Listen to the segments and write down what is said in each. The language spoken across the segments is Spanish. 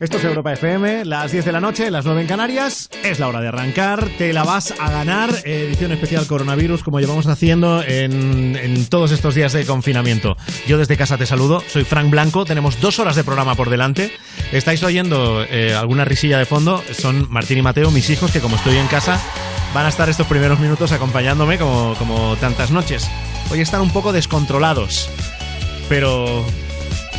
Esto es Europa FM, las 10 de la noche, las 9 en Canarias. Es la hora de arrancar. Te la vas a ganar. Edición especial coronavirus, como llevamos haciendo en, en todos estos días de confinamiento. Yo desde casa te saludo. Soy Frank Blanco. Tenemos dos horas de programa por delante. Estáis oyendo eh, alguna risilla de fondo. Son Martín y Mateo, mis hijos, que como estoy en casa, van a estar estos primeros minutos acompañándome como, como tantas noches. Hoy están un poco descontrolados. Pero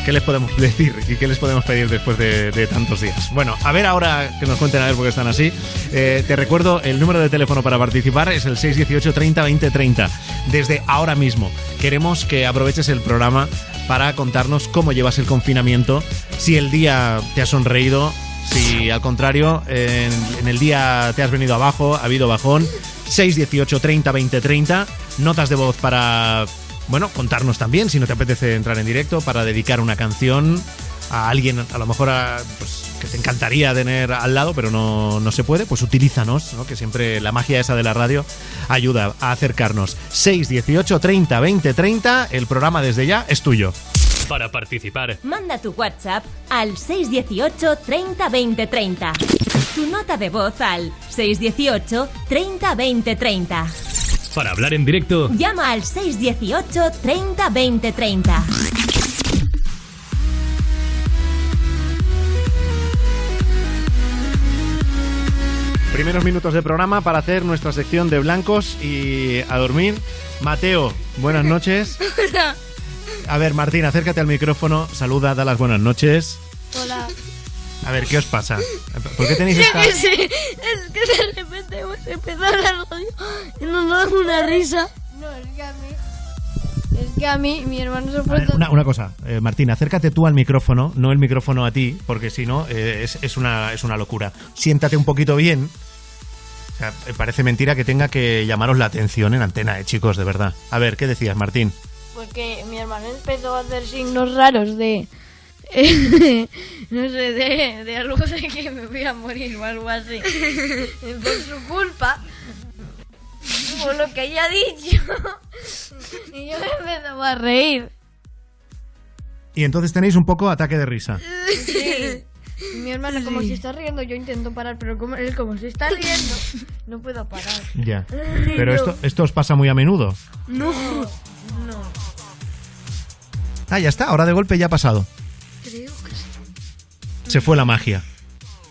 ¿Qué les podemos decir y qué les podemos pedir después de, tantos días? Bueno, a ver ahora que nos cuenten a ver por qué están así. Eh, te recuerdo, el número de teléfono para participar es el 618 30 20 30. Desde ahora mismo queremos que aproveches el programa para contarnos cómo llevas el confinamiento, si el día te ha sonreído, si al contrario en, en el día te has venido abajo, ha habido bajón. 618 30 20 30. Notas de voz para bueno, contarnos también si no te apetece entrar en directo para dedicar una canción a alguien, a lo mejor a, pues, que te encantaría tener al lado, pero no, no se puede, pues utilízanos, ¿no? que siempre la magia esa de la radio ayuda a acercarnos. 618 30 20 30, el programa desde ya es tuyo. Para participar, Manda tu WhatsApp al 618 30 20 30. Tu nota de voz al 618 30 20 30. Para hablar en directo, Llama al 618 30 20 30. Primeros minutos de programa para hacer nuestra sección de blancos y a dormir. Mateo, buenas noches. A ver, Martín, acércate al micrófono, saluda, da las buenas noches. Hola. A ver, ¿qué os pasa? ¿Por qué tenéis Yo esta...? que sé, es que de repente hemos empezado la radio y nos da una risa. No, es que a mí. Es que a mí, mi hermano se ver, fue. una, una cosa, eh, Martín, acércate tú al micrófono, no el micrófono a ti, porque si no eh, es, es una, es una locura. Siéntate un poquito bien. O sea, me parece mentira que tenga que llamaros la atención en antena, eh, chicos, de verdad. A ver, ¿qué decías, Martín? Porque mi hermano empezó a hacer signos raros de. no sé, de, de algo de que me voy a morir o algo así. Por su culpa. Por lo que ella ha dicho. y yo me empezaba a reír. Y entonces tenéis un poco ataque de risa. Sí. Mi hermano, como se está riendo, yo intento parar, pero como él, como se está riendo, no puedo parar. Ya. Pero esto, esto os pasa muy a menudo. No, no. Ah, ya está, ahora de golpe ya ha pasado. Sí. Se fue la magia.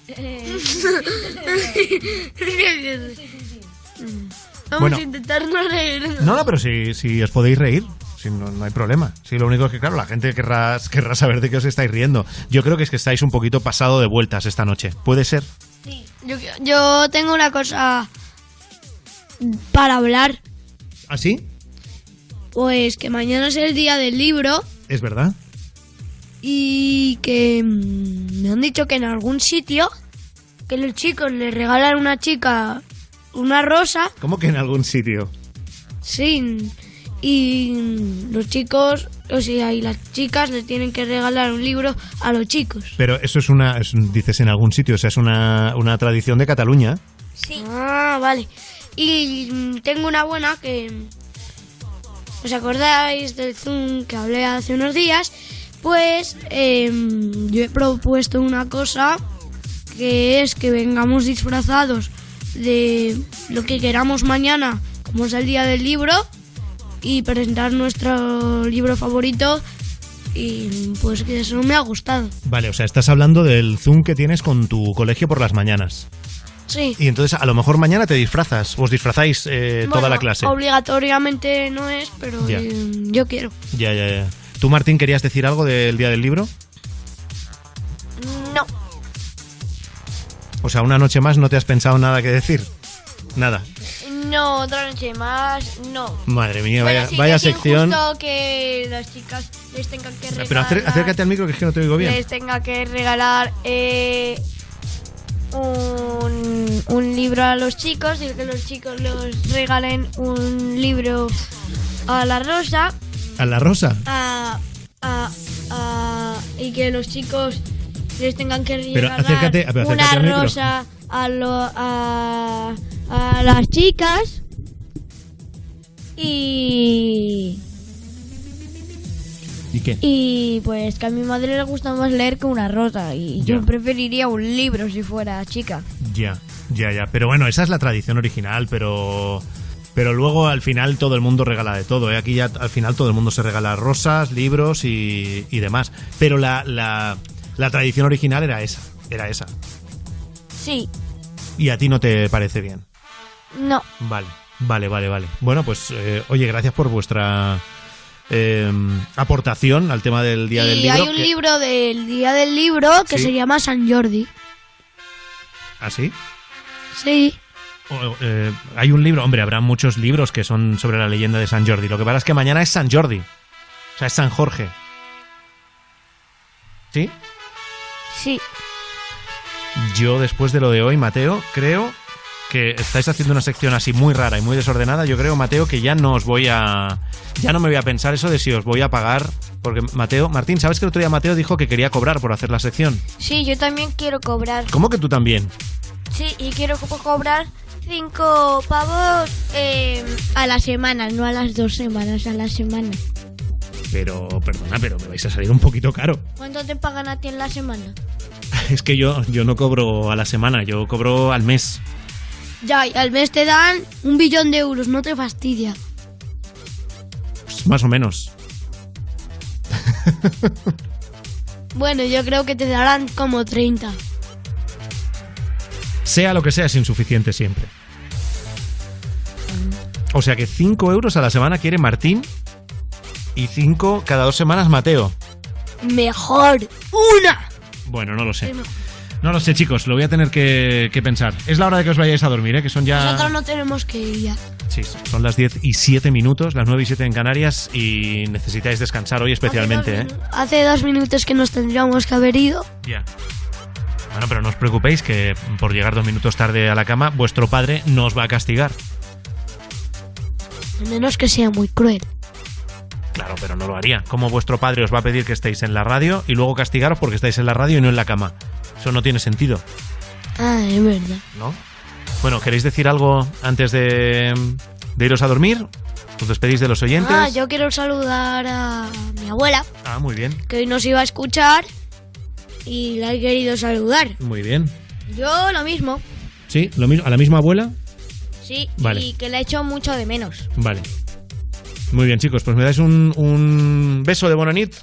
Vamos Bueno. a intentar no reírnos. No, no, pero si, si os podéis reír, si no, no hay problema. Si lo único es que, claro, la gente querrá, querrá saber de qué os estáis riendo. Yo creo que es que estáis un poquito pasado de vueltas esta noche. ¿Puede ser? Yo, yo tengo una cosa para hablar. ¿Así? Pues que mañana es el día del libro ¿Es verdad? Y que mm, me han dicho que en algún sitio que los chicos le regalan a una chica una rosa, ¿Cómo que en algún sitio? sí, y mm, los chicos, o sea, y las chicas le tienen que regalar un libro a los chicos. Pero eso es una, es un- dices en algún sitio, o sea, es una, una tradición de Cataluña. Sí. Ah, vale. Y mm, tengo una buena que... ¿Os acordáis del Zoom que hablé hace unos días? Pues em, yo he propuesto una cosa que es que vengamos disfrazados de lo que queramos mañana, como es el día del libro, y presentar nuestro libro favorito. Y pues que eso me ha gustado. Vale, o sea, estás hablando del Zoom que tienes con tu colegio por las mañanas. Sí. Y entonces a lo mejor mañana te disfrazas, os disfrazáis eh, toda la clase. Obligatoriamente no es, pero eh, yo quiero. Ya, ya, ya. ¿Tú, Martín, querías decir algo del día del libro? No. O sea, una noche más no te has pensado nada que decir. Nada. No, otra noche más, no. Madre mía, Bueno, vaya, sí vaya sección. injusto que las chicas les tengan que regalar. Pero acércate al micro que es que no te oigo bien. Les tenga que regalar eh, un, un libro a los chicos y que los chicos les regalen un libro a la rosa. A la rosa. a- a- a- y que los chicos les tengan que Pero regalar acércate- pero acércate al una rosa a, lo- a, a las chicas y ¿Y qué? y pues que a mi madre le gusta más leer que una rosa y Ya. yo preferiría un libro si fuera chica. Ya, ya, ya. Pero bueno, esa es la tradición original, pero. Pero luego al final todo el mundo regala de todo. ¿eh? Aquí ya al final todo el mundo se regala rosas, libros y, y demás. Pero la, la, la tradición original era esa. Era esa. Sí, Y a ti no te parece bien. no. Vale, vale, vale, vale. Bueno, pues eh, oye, gracias por vuestra eh, aportación al tema del Día del y Libro. hay un que- libro del Día del Libro que Sí. se llama San Jordi. ¿Ah, sí? Sí. Eh, hay un libro, hombre, habrá muchos libros que son sobre la leyenda de San Jordi. Lo que pasa es que mañana es San Jordi. O sea, es San Jorge. ¿Sí? Sí. Yo, después de lo de hoy, Mateo, creo que estáis haciendo una sección así muy rara y muy desordenada. Yo creo, Mateo, que ya no os voy a. Ya no me voy a pensar eso de si os voy a pagar. Porque, Mateo, Martín, ¿sabes que el otro día Mateo dijo que quería cobrar por hacer la sección? Sí, yo también quiero cobrar. ¿Cómo que tú también? Sí, y quiero co- cobrar cinco pavos eh, a la semana, no a las dos semanas, a la semana. Pero, perdona, pero me vais a salir un poquito caro. ¿Cuánto te pagan a ti en la semana? Es que yo, yo no cobro a la semana, yo cobro al mes. Ya, y al mes te dan un billón de euros, no te fastidia. Pues más o menos. Bueno, yo creo que te darán como 30. Sea lo que sea, es insuficiente siempre. O sea que 5 euros a la semana quiere Martín y 5 cada dos semanas Mateo. Mejor. ¡Una! Bueno, no lo sé. No lo sé, chicos, lo voy a tener que, que pensar. Es la hora de que os vayáis a dormir, ¿eh? que son ya... Nosotros no tenemos que ir ya. Sí, son las 10 y 7 minutos, las 9 y 7 en Canarias y necesitáis descansar hoy especialmente, ¿eh? Hace dos, minu- hace dos minutos que nos tendríamos que haber ido. Ya. Bueno, pero no os preocupéis que por llegar dos minutos tarde a la cama, vuestro padre no os va a castigar. A menos que sea muy cruel. Claro, pero no lo haría. ¿Cómo vuestro padre os va a pedir que estéis en la radio y luego castigaros porque estáis en la radio y no en la cama? Eso no tiene sentido, Ah, es verdad. ¿no? Bueno, ¿queréis decir algo antes de, de iros a dormir? ¿Os despedís de los oyentes? Ah, yo quiero saludar a mi abuela, Ah, muy bien, que hoy nos iba a escuchar y la he querido saludar. muy bien. Yo lo mismo, ¿Sí? ¿Lo mismo? ¿A la misma abuela? sí, Vale. y que le echo mucho de menos. Vale. Muy bien, chicos, pues me dais un, un beso de Bonanit.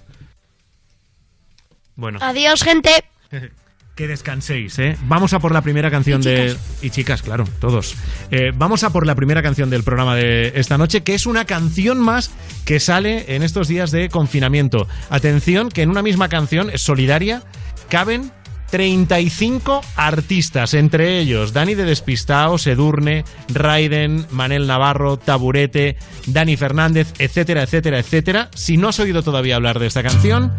Bueno. Adiós, gente. Que descanséis, ¿eh? Vamos a por la primera canción de... Y chicas, claro, todos. Eh, vamos a por la primera canción del programa de esta noche, que es una canción más que sale en estos días de confinamiento. Atención, que en una misma canción, es solidaria, caben 35 artistas, entre ellos Dani de Despistao, Sedurne, Raiden, Manel Navarro, Taburete, Dani Fernández, etcétera, etcétera, etcétera. Si no has oído todavía hablar de esta canción,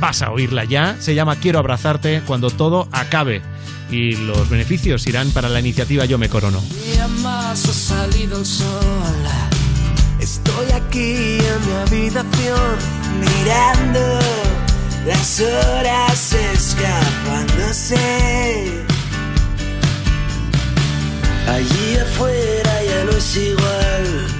vas a oírla ya. Se llama Quiero abrazarte cuando todo acabe. Y los beneficios irán para la iniciativa Yo me corono. ha salido. Estoy aquí en mi habitación mirando las horas escapándose. Allí afuera ya no es igual.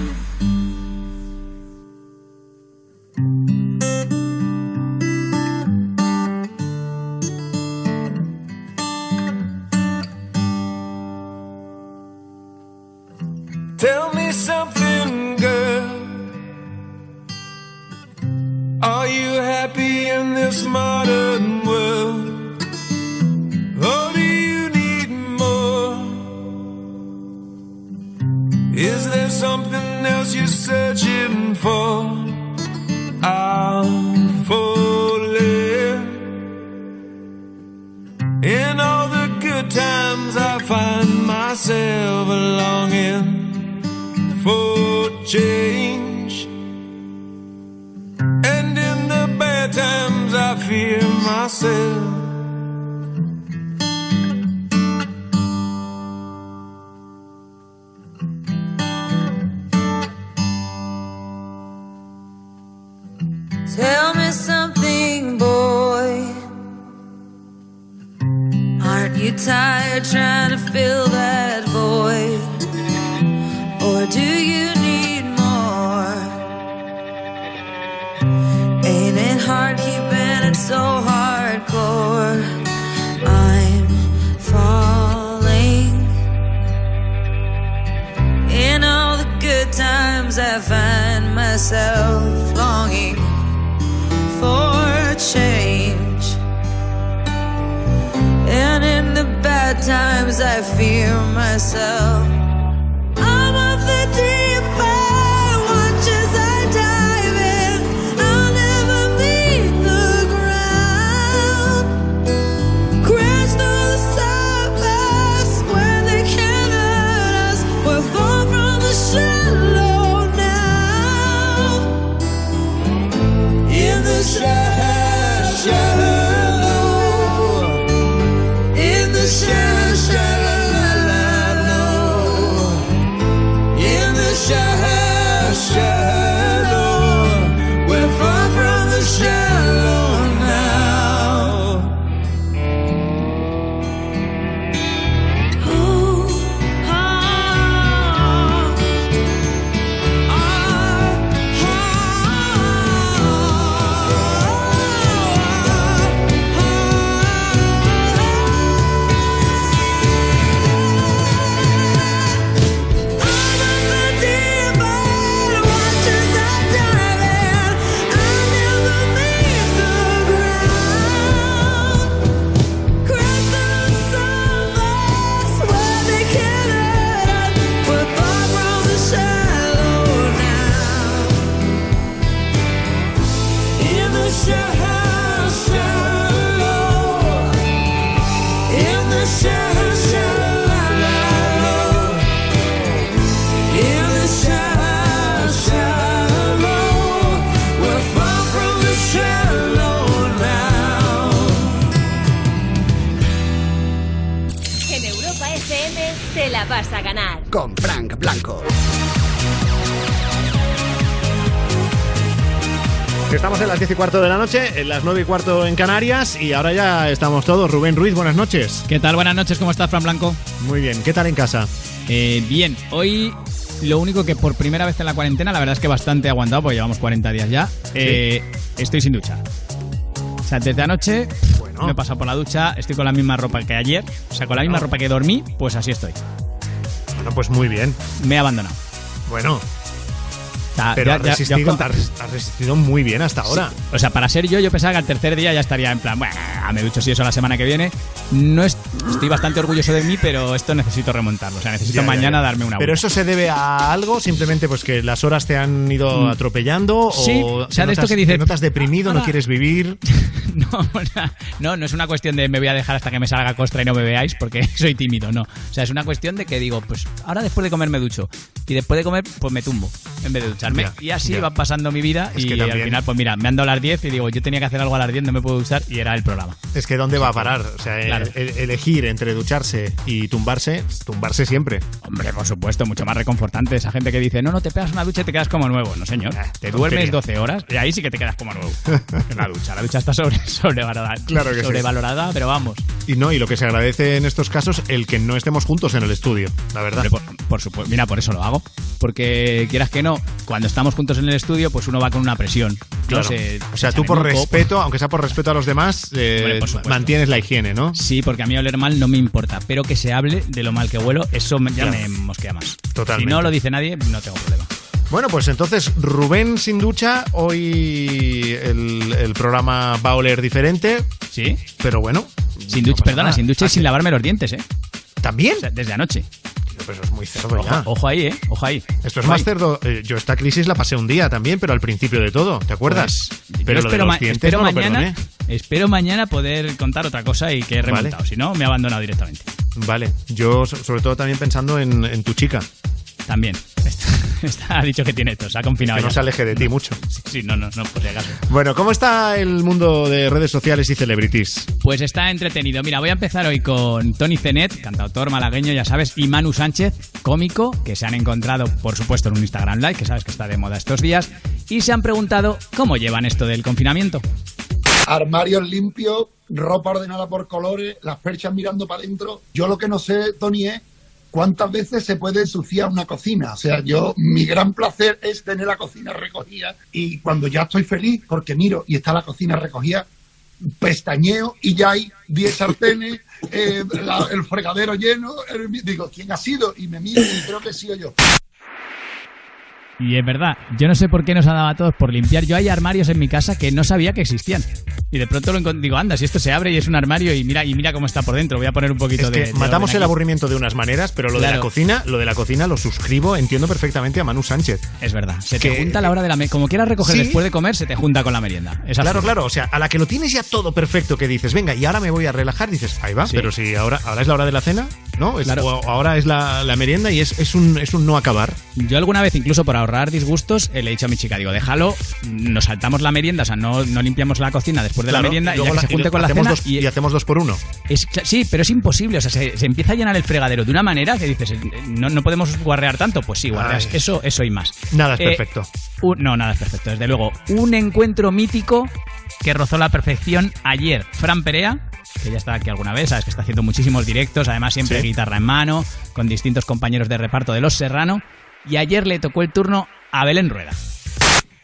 Vas a ganar. Con Frank Blanco. Estamos en las 10 y cuarto de la noche, en las 9 y cuarto en Canarias y ahora ya estamos todos. Rubén Ruiz, buenas noches. ¿Qué tal? Buenas noches, ¿cómo estás, Fran Blanco? Muy bien, ¿qué tal en casa? Eh, bien, hoy lo único que por primera vez en la cuarentena, la verdad es que bastante aguantado, porque llevamos 40 días ya, eh, estoy sin ducha. O sea, desde anoche Bueno. me he pasado por la ducha, estoy con la misma ropa que ayer, o sea, con la misma ropa que dormí, pues así estoy. Bueno, pues muy bien. Me he abandonado. Bueno, Pero ya- has ya resistido, has resistido muy bien hasta ahora. O sea, para ser yo, yo pensaba que al tercer día ya estaría en plan, bueno, me ducho si eso la semana que viene. No es- estoy bastante orgulloso de mí, pero esto necesito remontarlo. O sea, necesito Ya, mañana ya. darme una Pero vuelta. eso se debe a algo, simplemente pues que las horas te han ido Mm. atropellando Sí, o, o sea, te de esto que dices, te notas deprimido, no quieres vivir. No, no, no es una cuestión de me voy a dejar hasta que me salga costra y no me veáis porque soy tímido, no. O sea, es una cuestión de que digo, pues ahora después de comer me ducho y después de comer pues me tumbo en vez de ducharme. Y así va pasando mi vida Es y al final pues mira, me han dado las 10 y digo, yo tenía que hacer algo a las 10, no me puedo duchar y era el programa. Es que ¿dónde va a parar? O sea, Claro. el- elegir elegir entre ducharse y tumbarse, tumbarse siempre. Hombre, por supuesto, mucho más reconfortante. Esa gente que dice, no, no, te pegas una ducha y te quedas como nuevo. No, señor. Te duermes tontería. 12 horas y ahí sí que te quedas como nuevo. La ducha. La ducha está sobre, sobrevalorada. Claro que sí. sobrevalorada, pero vamos. Y no, y lo que se agradece en estos casos, el que no estemos juntos en el estudio, la verdad. Hombre, por, por supuesto. Mira, por eso lo hago. Porque quieras que no, cuando estamos juntos en el estudio, pues uno va con una presión. No Claro. sé, o sea, se tú por moco, respeto, aunque sea por respeto a los demás, eh, Hombre, por supuesto. mantienes la higiene, ¿no? Sí, porque a mí oler mal no me importa, pero que se hable de lo mal que huelo, eso me- ya Claro. me mosquea más. Totalmente. Si no lo dice nadie, no tengo problema. Bueno, pues entonces Rubén sin ducha, hoy el, el programa va a oler diferente, ¿Sí? pero bueno. Sin ducha, perdona, nada. sin ducha y Ah, sin lavarme los dientes, ¿eh? ¿También? O sea, desde anoche. Pero eso es muy cerdo Ojo, ya. ojo ahí, ¿eh? Ojo ahí. Esto es Ojo más ahí. cerdo. Eh, yo esta crisis la pasé un día también, pero al principio de todo, ¿te acuerdas? Pues, yo pero lo de espero, ma- espero no mañana, espero mañana poder contar otra cosa y que he Vale. remontado. Si no, me he abandonado directamente. Vale, yo so- sobre todo también pensando en, en tu chica, También. Ha dicho que tiene tos, se ha confinado que no se aleje de ti mucho. Sí, sí, no, no, no, por si acaso. Bueno, ¿cómo está el mundo de redes sociales y celebrities? Pues está entretenido. Mira, voy a empezar hoy con Tony Zenet, cantautor malagueño, ya sabes, y Manu Sánchez, cómico, que se han encontrado, por supuesto, en un Instagram Live, que sabes que está de moda estos días, y se han preguntado cómo llevan esto del confinamiento. armarios limpios, ropa ordenada por colores, las perchas mirando para adentro. Yo lo que no sé, Tony, es cuántas veces se puede ensuciar una cocina. O sea, yo, mi gran placer es tener la cocina recogida y cuando ya estoy feliz, porque miro y está la cocina recogida, pestañeo y ya hay 10 sartenes, eh, el fregadero lleno. digo, ¿quién ha sido? Y me miro y creo que he sido yo. Y es verdad, yo no sé por qué nos ha dado a todos por limpiar. Yo hay armarios en mi casa que no sabía que existían. Y de pronto lo digo, anda, si esto se abre y es un armario y mira, y mira cómo está por dentro. Voy a poner un poquito Es de. que de matamos el aburrimiento de unas maneras, pero lo de la cocina, lo de la cocina lo suscribo, entiendo perfectamente a Manu Sánchez. Es verdad. Se Que- te junta a la hora de la Como quieras recoger Sí. después de comer, se te junta con la merienda. Es Claro, claro, o sea, a la que lo tienes ya todo perfecto, que dices, venga, y ahora me voy a relajar, dices, ahí va, Sí. pero si ahora, ahora es la hora de la cena, ¿no? Es- Claro. ahora es la, la merienda y es, es, un, es un no acabar. Yo alguna vez, incluso por ahorrar disgustos, eh, le he dicho a mi chica, digo, déjalo, nos saltamos la merienda, o sea, no, no limpiamos la cocina después de Claro, la merienda y, ya que la- se junte y con la cena dos- y, y hacemos dos por uno. es- sí, pero es imposible, o sea, se, se empieza a llenar el fregadero de una manera que dices, no, no podemos guarrear tanto, pues sí, guarreas Ay. eso, eso y más. Nada es Eh, perfecto. Un- no, nada es perfecto, desde luego. Un encuentro mítico que rozó la perfección ayer. Fran Perea, que ya está aquí alguna vez, sabes que está haciendo muchísimos directos, además siempre Sí. guitarra en mano, con distintos compañeros de reparto de Los Serrano. Y ayer le tocó el turno a Belén Rueda.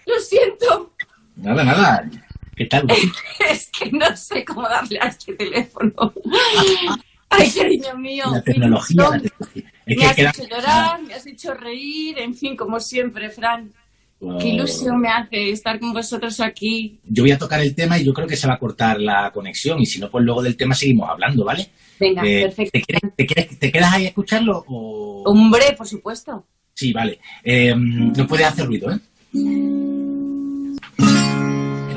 Lo siento, Nada, nada. ¿Qué tal? es que no sé cómo darle a este teléfono. Ay, cariño mío. La tecnología. la mil tecnología. Es Me que has queda- hecho llorar, me has hecho reír, en fin, como siempre, Fran. Qué ilusión me hace estar con vosotros aquí. Yo voy a tocar el tema y yo creo que se va a cortar la conexión. Y si no, pues luego del tema seguimos hablando, ¿vale? Venga, Eh, perfecto. ¿te, quieres- te quieres- te quedas ahí a escucharlo? O... Hombre, por supuesto. Sí, vale. Eh, no puedes hacer ruido, ¿eh? En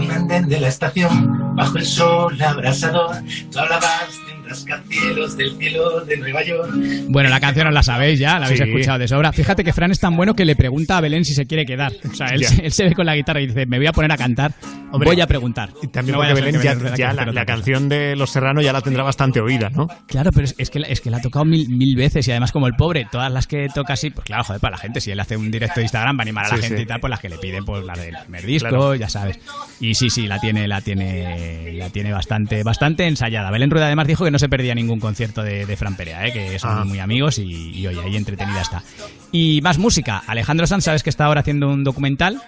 un andén de la estación, bajo el sol abrasador, tú hablabas de rascacielos del cielo de Nueva York. Bueno, la canción os la sabéis ya, la habéis Sí. escuchado de sobra. Fíjate que Fran es tan bueno que le pregunta a Belén si se quiere quedar. O sea, él, se- él se ve con la guitarra y dice, me voy a poner a cantar, Hombre, voy a preguntar. Y también No porque a Belén ya, ya la, canción de Los Serrano ya la tendrá bastante oída, ¿no? Claro, pero es, es que, la- es que la ha tocado mil, mil veces y además como el pobre, todas las que toca así, pues claro, joder, para la gente, si él hace un directo de Instagram para animar a la Sí, gente sí. y tal, pues las que le piden, pues la del primer disco, Claro. ya sabes. Y sí, sí, la tiene, la tiene, la tiene bastante, bastante ensayada. Belén Rueda además dijo que no se perdía ningún concierto de, de Fran Perea, ¿eh? que son Ah. muy amigos y, y oye, ahí entretenida está. Y más música, Alejandro Sanz, sabes que está ahora haciendo un documental.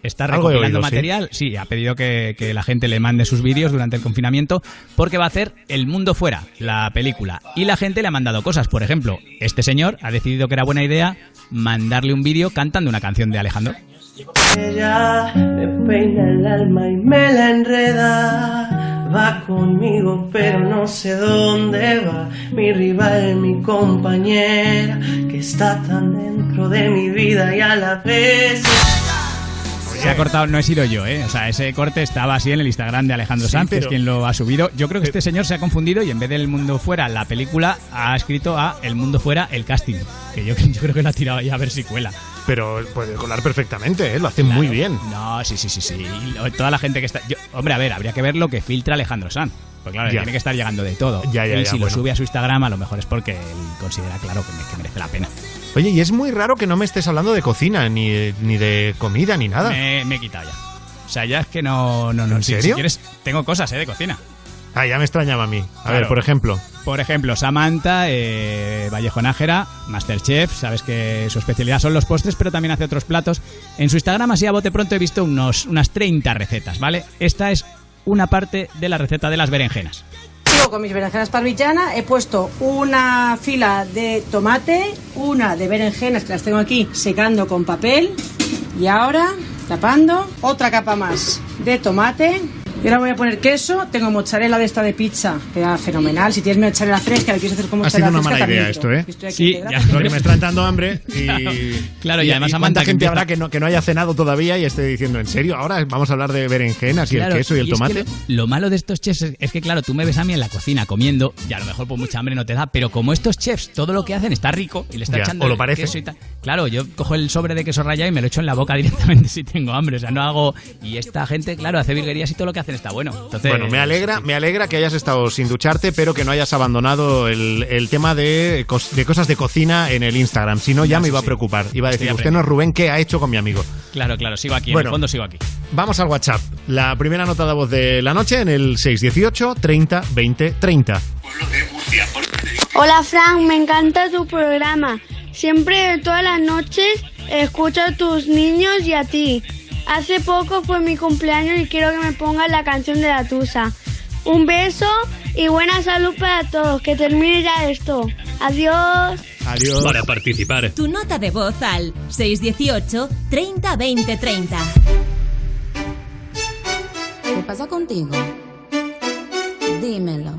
Está recopilando oído, sí. material. Sí, ha pedido que, que la gente le mande sus vídeos durante el confinamiento porque va a hacer El Mundo Fuera, la película. Y la gente le ha mandado cosas. Por ejemplo, este señor ha decidido que era buena idea mandarle un vídeo cantando una canción de Alejandro. Ella me peina el alma y me la enreda. Va conmigo, pero no sé dónde va. Mi rival, mi compañera, que está tan dentro de mi vida y a la vez. Se ha cortado, no he sido yo, ¿eh? O sea, ese corte estaba así en el Instagram de Alejandro Sí, Sanz, que es pero- quien lo ha subido. Yo creo que este señor se ha confundido y en vez del mundo fuera, la película ha escrito a El mundo fuera, el casting. Que yo, yo creo que lo ha tirado ahí a ver si cuela. Pero puede colar perfectamente, ¿eh? lo hace muy bien. No, sí, sí, sí, sí. Y toda la gente que está. yo- hombre, a ver, habría que ver lo que filtra Alejandro Sanz. Pues claro, Ya. tiene que estar llegando de todo. Ya, ya, ya, si bueno. lo sube a su Instagram, a lo mejor es porque él considera, claro, que, me- que merece la pena. Oye, y es muy raro que no me estés hablando de cocina, ni, ni de comida, ni nada. Me, me he quitado ya. O sea, ya es que no. no, no ¿En si- serio? Si quieres, tengo cosas, ¿eh? De cocina. Ah, ya me extrañaba a mí. A Claro. ver, por ejemplo. Por ejemplo, Samantha, eh, Vallejo Nájera, Masterchef, sabes que su especialidad son los postres, pero también hace otros platos. En su Instagram, así a bote pronto, he visto unos, unas 30 recetas, ¿vale? Esta es una parte de la receta de las berenjenas. Sigo con mis berenjenas parmigiana. He puesto una fila de tomate, una de berenjenas que las tengo aquí secando con papel. Y ahora, tapando, otra capa más de tomate. Y ahora voy a poner queso. Tengo mozzarella de esta de pizza, que da fenomenal. Si tienes mozzarella fresca, le quieres hacer con Ha mozzarella sido una fresca, mala idea esto, ¿eh? Estoy aquí Sí, integrada. ya, Porque me está entrando hambre y. Claro, y además cuánta Samantha que gente empieza- habrá que no, que no haya cenado todavía y esté diciendo, ¿en serio? Ahora vamos a hablar de berenjenas y Claro, el queso y el es que tomate. lo, lo malo de estos chefs es, es que, claro, tú me ves a mí en la cocina comiendo y a lo mejor por mucha hambre no te da, pero como estos chefs todo lo que hacen está rico y le está Ya, echando o lo parece. queso y tal. Claro, yo cojo el sobre de queso rallado y me lo echo en la boca directamente si tengo hambre, o sea, no hago... Y esta gente, claro, hace virguerías y todo lo que hacen está bueno. Entonces, Bueno, me alegra, me alegra que hayas estado sin ducharte, pero que no hayas abandonado el, el tema de, cos- de cosas de cocina en el Instagram. Si no, ya me sí, iba a preocupar. Iba a decir, usted no es Rubén, ¿qué ha hecho con mi amigo? Claro, claro, sigo aquí, en Bueno. el fondo sigo aquí. Vamos al WhatsApp. La primera nota de voz de la noche en el 618 30 20 30. Hola Frank, me encanta tu programa. Siempre, todas las noches, escucho a tus niños y a ti. Hace poco fue mi cumpleaños y quiero que me pongas la canción de la Tusa. Un beso y buena salud para todos. Que termine ya esto. Adiós. Adiós. Para participar, Tu nota de voz al 618 30 20 30. ¿Qué pasa contigo? Dímelo.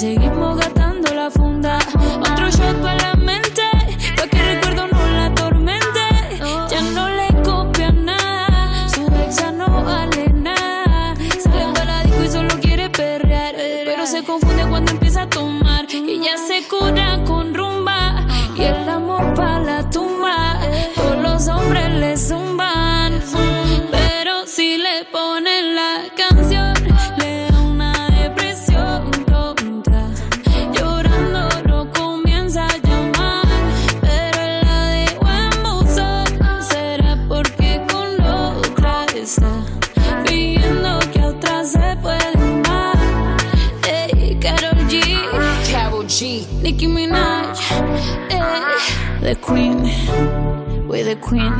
seguimos Nicki Minaj, ey, the Queen, the Queen.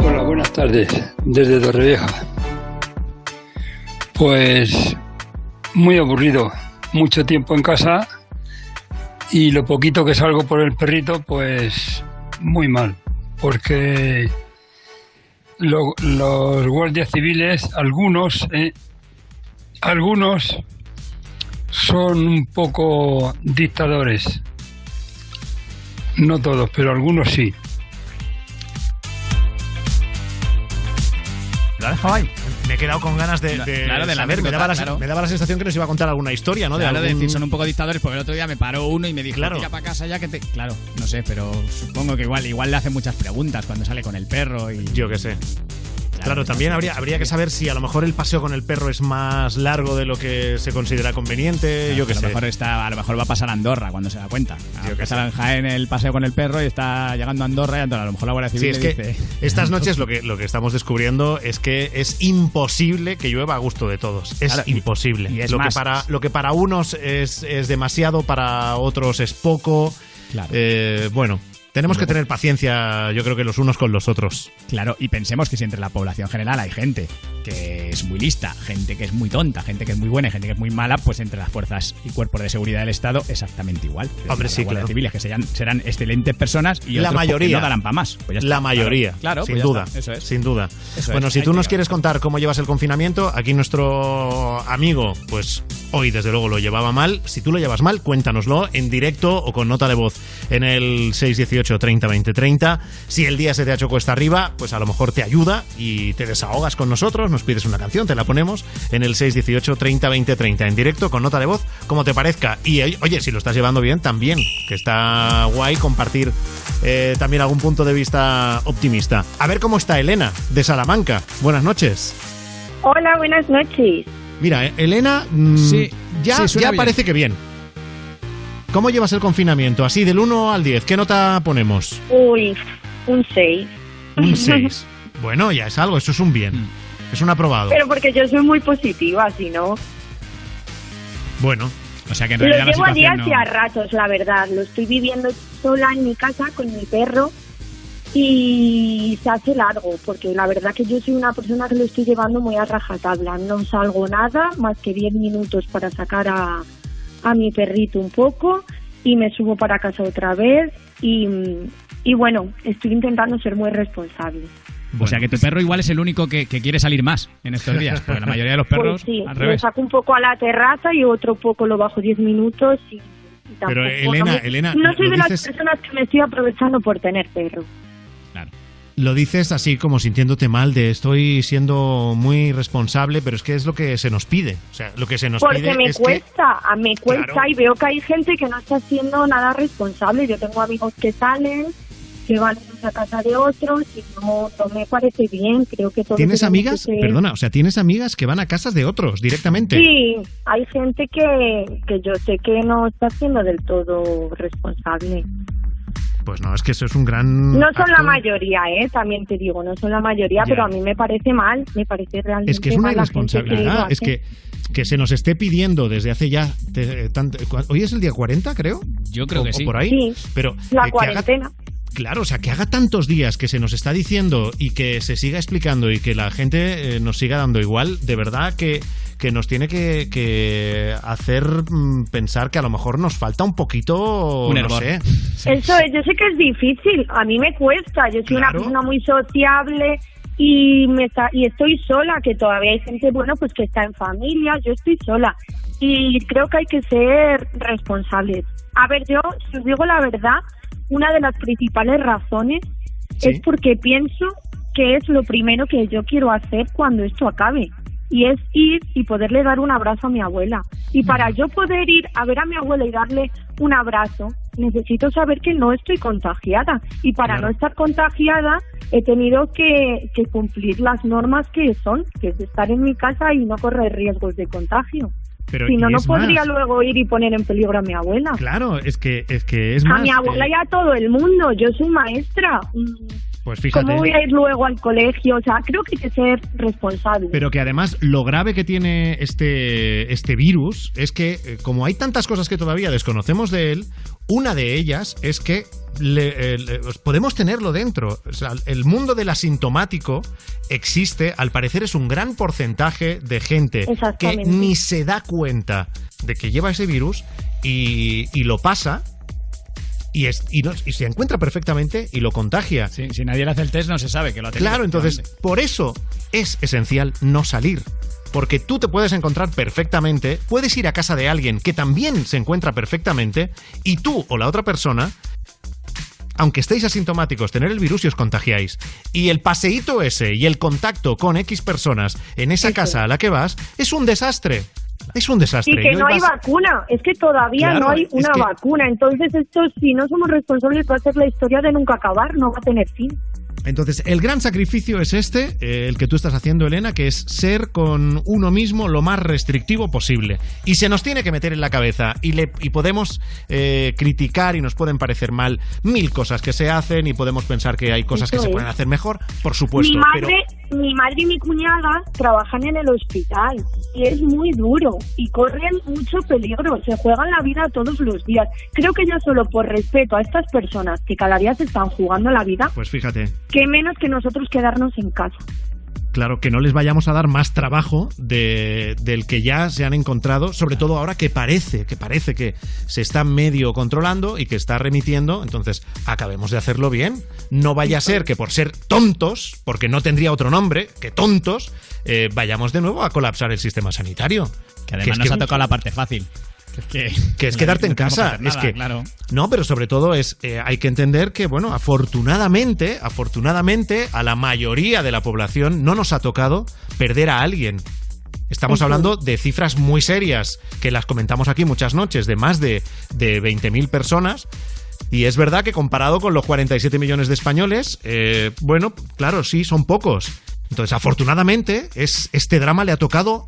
Hola, buenas tardes, desde Torrevieja. Pues muy aburrido, mucho tiempo en casa y lo poquito que salgo por el perrito, pues muy mal, porque lo- los guardias civiles, algunos, eh, algunos son un poco dictadores. No todos, pero algunos sí. ¿Lo ha dejado ahí? Me he quedado con ganas de, de Claro, de la saber. Me daba, la, claro. me daba la sensación que nos iba a contar alguna historia, ¿no? De Claro, de algún- decir, son un poco dictadores, porque el otro día me paró uno y me dijo, Claro. tira para casa ya que te... Claro, no sé, pero supongo que igual, igual le hace muchas preguntas cuando sale con el perro y... Yo qué sé. Claro, también habría, habría que saber si a lo mejor el paseo con el perro es más largo de lo que se considera conveniente. yo a qué lo mejor está, a lo mejor va a pasar a Andorra cuando se da cuenta. Yo que en Jaén el paseo con el perro y está llegando a Andorra y Andorra, a lo mejor la Guardia Sí, Civil es le que dice... estas noches lo que, lo que estamos descubriendo es que es imposible que llueva a gusto de todos. Es Claro, imposible. y es lo, más- que para, lo que para unos es, es demasiado, para otros es poco. Eh, bueno, tenemos que tener paciencia, yo creo que los unos con los otros. Claro, y pensemos que si entre la población general hay gente que es muy lista, gente que es muy tonta, gente que es muy buena y gente que es muy mala, pues entre las fuerzas y cuerpos de seguridad del Estado exactamente igual. Hombre, sí, claro. civiles que serán, serán excelentes personas y la otros, pues, mayoría. no darán para más. Pues ya está. la mayoría, Claro, sin pues ya duda. Eso es. Sin duda. Bueno, es. si tú nos quieres contar cómo llevas el confinamiento, aquí nuestro amigo, pues hoy desde luego lo llevaba mal. Si tú lo llevas mal, cuéntanoslo en directo o con nota de voz en el 618 30 20 30. Si el día se te ha hecho cuesta arriba, pues a lo mejor te ayuda y te desahogas con nosotros, nos pides una canción, te la ponemos en el 618 30 20 30 en directo con nota de voz, como te parezca. Y oye, si lo estás llevando bien, también, que está guay compartir eh, también algún punto de vista optimista. A ver cómo está Elena, de Salamanca. Buenas noches. Hola, buenas noches. Mira, eh, Elena, mm, Sí, ya, sí, ya parece que bien. ¿Cómo llevas el confinamiento? Así, del 1 al 10, ¿qué nota ponemos? Uy, un 6. Un 6. bueno, ya es algo, eso es un bien. Mm. Es un aprobado. Pero porque yo soy muy positiva, si no. Bueno, o sea que en Lo realidad la llevo a días y a ratos, la verdad. Lo estoy viviendo sola en mi casa con mi perro y se hace largo, porque la verdad que yo soy una persona que lo estoy llevando muy a rajatabla. No salgo nada, más que 10 minutos para sacar a, a mi perrito un poco y me subo para casa otra vez y, y bueno, estoy intentando ser muy responsable. O sea que tu perro igual es el único que, que quiere salir más en estos días, porque la mayoría de los perros Pues sí, al lo revés. saco un poco a la terraza y otro poco lo bajo 10 minutos y, y Pero, tampoco- Elena, no Elena, no soy lo de las dices- personas que me estoy aprovechando por tener perro. Lo dices así como sintiéndote mal de estoy siendo muy responsable, pero es que es lo que se nos pide. O sea, lo que se nos Porque pide me es que cuesta, a me cuesta Claro. y veo que hay gente que no está haciendo nada responsable. Yo tengo amigos que salen, que van a casa de otros y no, no me parece bien. Creo que ¿Tienes amigas? ser- Perdona, o sea, tienes amigas que van a casas de otros directamente. Sí, hay gente que, que yo sé que no está siendo del todo responsable. Pues no, es que eso es un gran. No son la acto. mayoría, ¿eh? También te digo, no son la mayoría, Ya. pero a mí me parece mal, me parece realmente Es que es una la irresponsabilidad. Es que, que se nos esté pidiendo desde hace ya. te- tanto- cua- hoy es el día 40, creo. Yo creo O- que o sí. por ahí. Sí, Pero la eh, que haga- cuarentena. Claro, o sea, que haga tantos días que se nos está diciendo y que se siga explicando y que la gente eh, nos siga dando igual, de verdad que, que nos tiene que, que hacer mm, pensar que a lo mejor nos falta un poquito, Un no sé. Eso es, yo sé que es difícil, a mí me cuesta, yo soy una persona muy sociable y me está, y estoy sola, que todavía hay gente, bueno, pues que está en familia, yo estoy sola y creo que hay que ser responsables. A ver, yo, si os digo la verdad, una de las principales razones Sí. es porque pienso que es lo primero que yo quiero hacer cuando esto acabe. Y es ir y poderle dar un abrazo a mi abuela. Y para yo poder ir a ver a mi abuela y darle un abrazo, necesito saber que no estoy contagiada. Y para Claro. no estar contagiada, he tenido que, que cumplir las normas que son, que es estar en mi casa y no correr riesgos de contagio. Pero, si no, no podría más. luego ir y poner en peligro a mi abuela. Claro, es que es, que es a más. mi abuela eh, y a todo el mundo. Yo soy maestra. Pues fíjate. ¿Cómo voy a ir luego al colegio? O sea, creo que hay que ser responsable. Pero que además lo grave que tiene este, este virus es que, eh, como hay tantas cosas que todavía desconocemos de él, una de ellas es que le- eh, le- pues podemos tenerlo dentro. O sea, el mundo del asintomático existe, al parecer es un gran porcentaje de gente que ni se da cuenta de que lleva ese virus y, y lo pasa. Y, es- y no- y se encuentra perfectamente y lo contagia. si nadie le hace el test, no se sabe que lo ha tenido. Claro, entonces, por eso es esencial no salir. Porque tú te puedes encontrar perfectamente, puedes ir a casa de alguien que también se encuentra perfectamente, y tú o la otra persona, aunque estéis asintomáticos, tener el virus y os contagiáis. Y el paseíto ese y el contacto con X personas en esa casa a la que vas es un desastre. Es un desastre. Y que no hay vacuna, es que todavía Claro, no hay una que- vacuna. Entonces, esto, si no somos responsables, va a ser la historia de nunca acabar, no va a tener fin. Entonces, el gran sacrificio es este, eh, el que tú estás haciendo, Elena, que es ser con uno mismo lo más restrictivo posible. Y se nos tiene que meter en la cabeza y, le, y podemos eh, criticar y nos pueden parecer mal mil cosas que se hacen y podemos pensar que hay cosas que se pueden hacer mejor, por supuesto. mi pero madre, mi madre y mi cuñada trabajan en el hospital y es muy duro y corren mucho peligro, se juegan la vida todos los días. Creo que ya solo por respeto a estas personas que cada día se están jugando la vida, Pues fíjate, que menos que nosotros quedarnos en casa. claro, que no les vayamos a dar más trabajo de- del que ya se han encontrado, sobre todo ahora que parece, que parece que se está medio controlando y que está remitiendo, entonces acabemos de hacerlo bien. No vaya a ser que por ser tontos, porque no tendría otro nombre que tontos, eh, vayamos de nuevo a colapsar el sistema sanitario. Que además nos que- ha tocado la parte fácil. Que es que, que es quedarte en no casa. hacer es nada, que claro. no, pero sobre todo es eh, hay que entender que bueno, afortunadamente, afortunadamente a la mayoría de la población no nos ha tocado perder a alguien. Estamos hablando de cifras muy serias que las comentamos aquí muchas noches, de más de, de 20.000 personas. Y es verdad que comparado con los 47 millones de españoles, eh, bueno, claro, sí, son pocos. Entonces, afortunadamente, es, este drama le ha tocado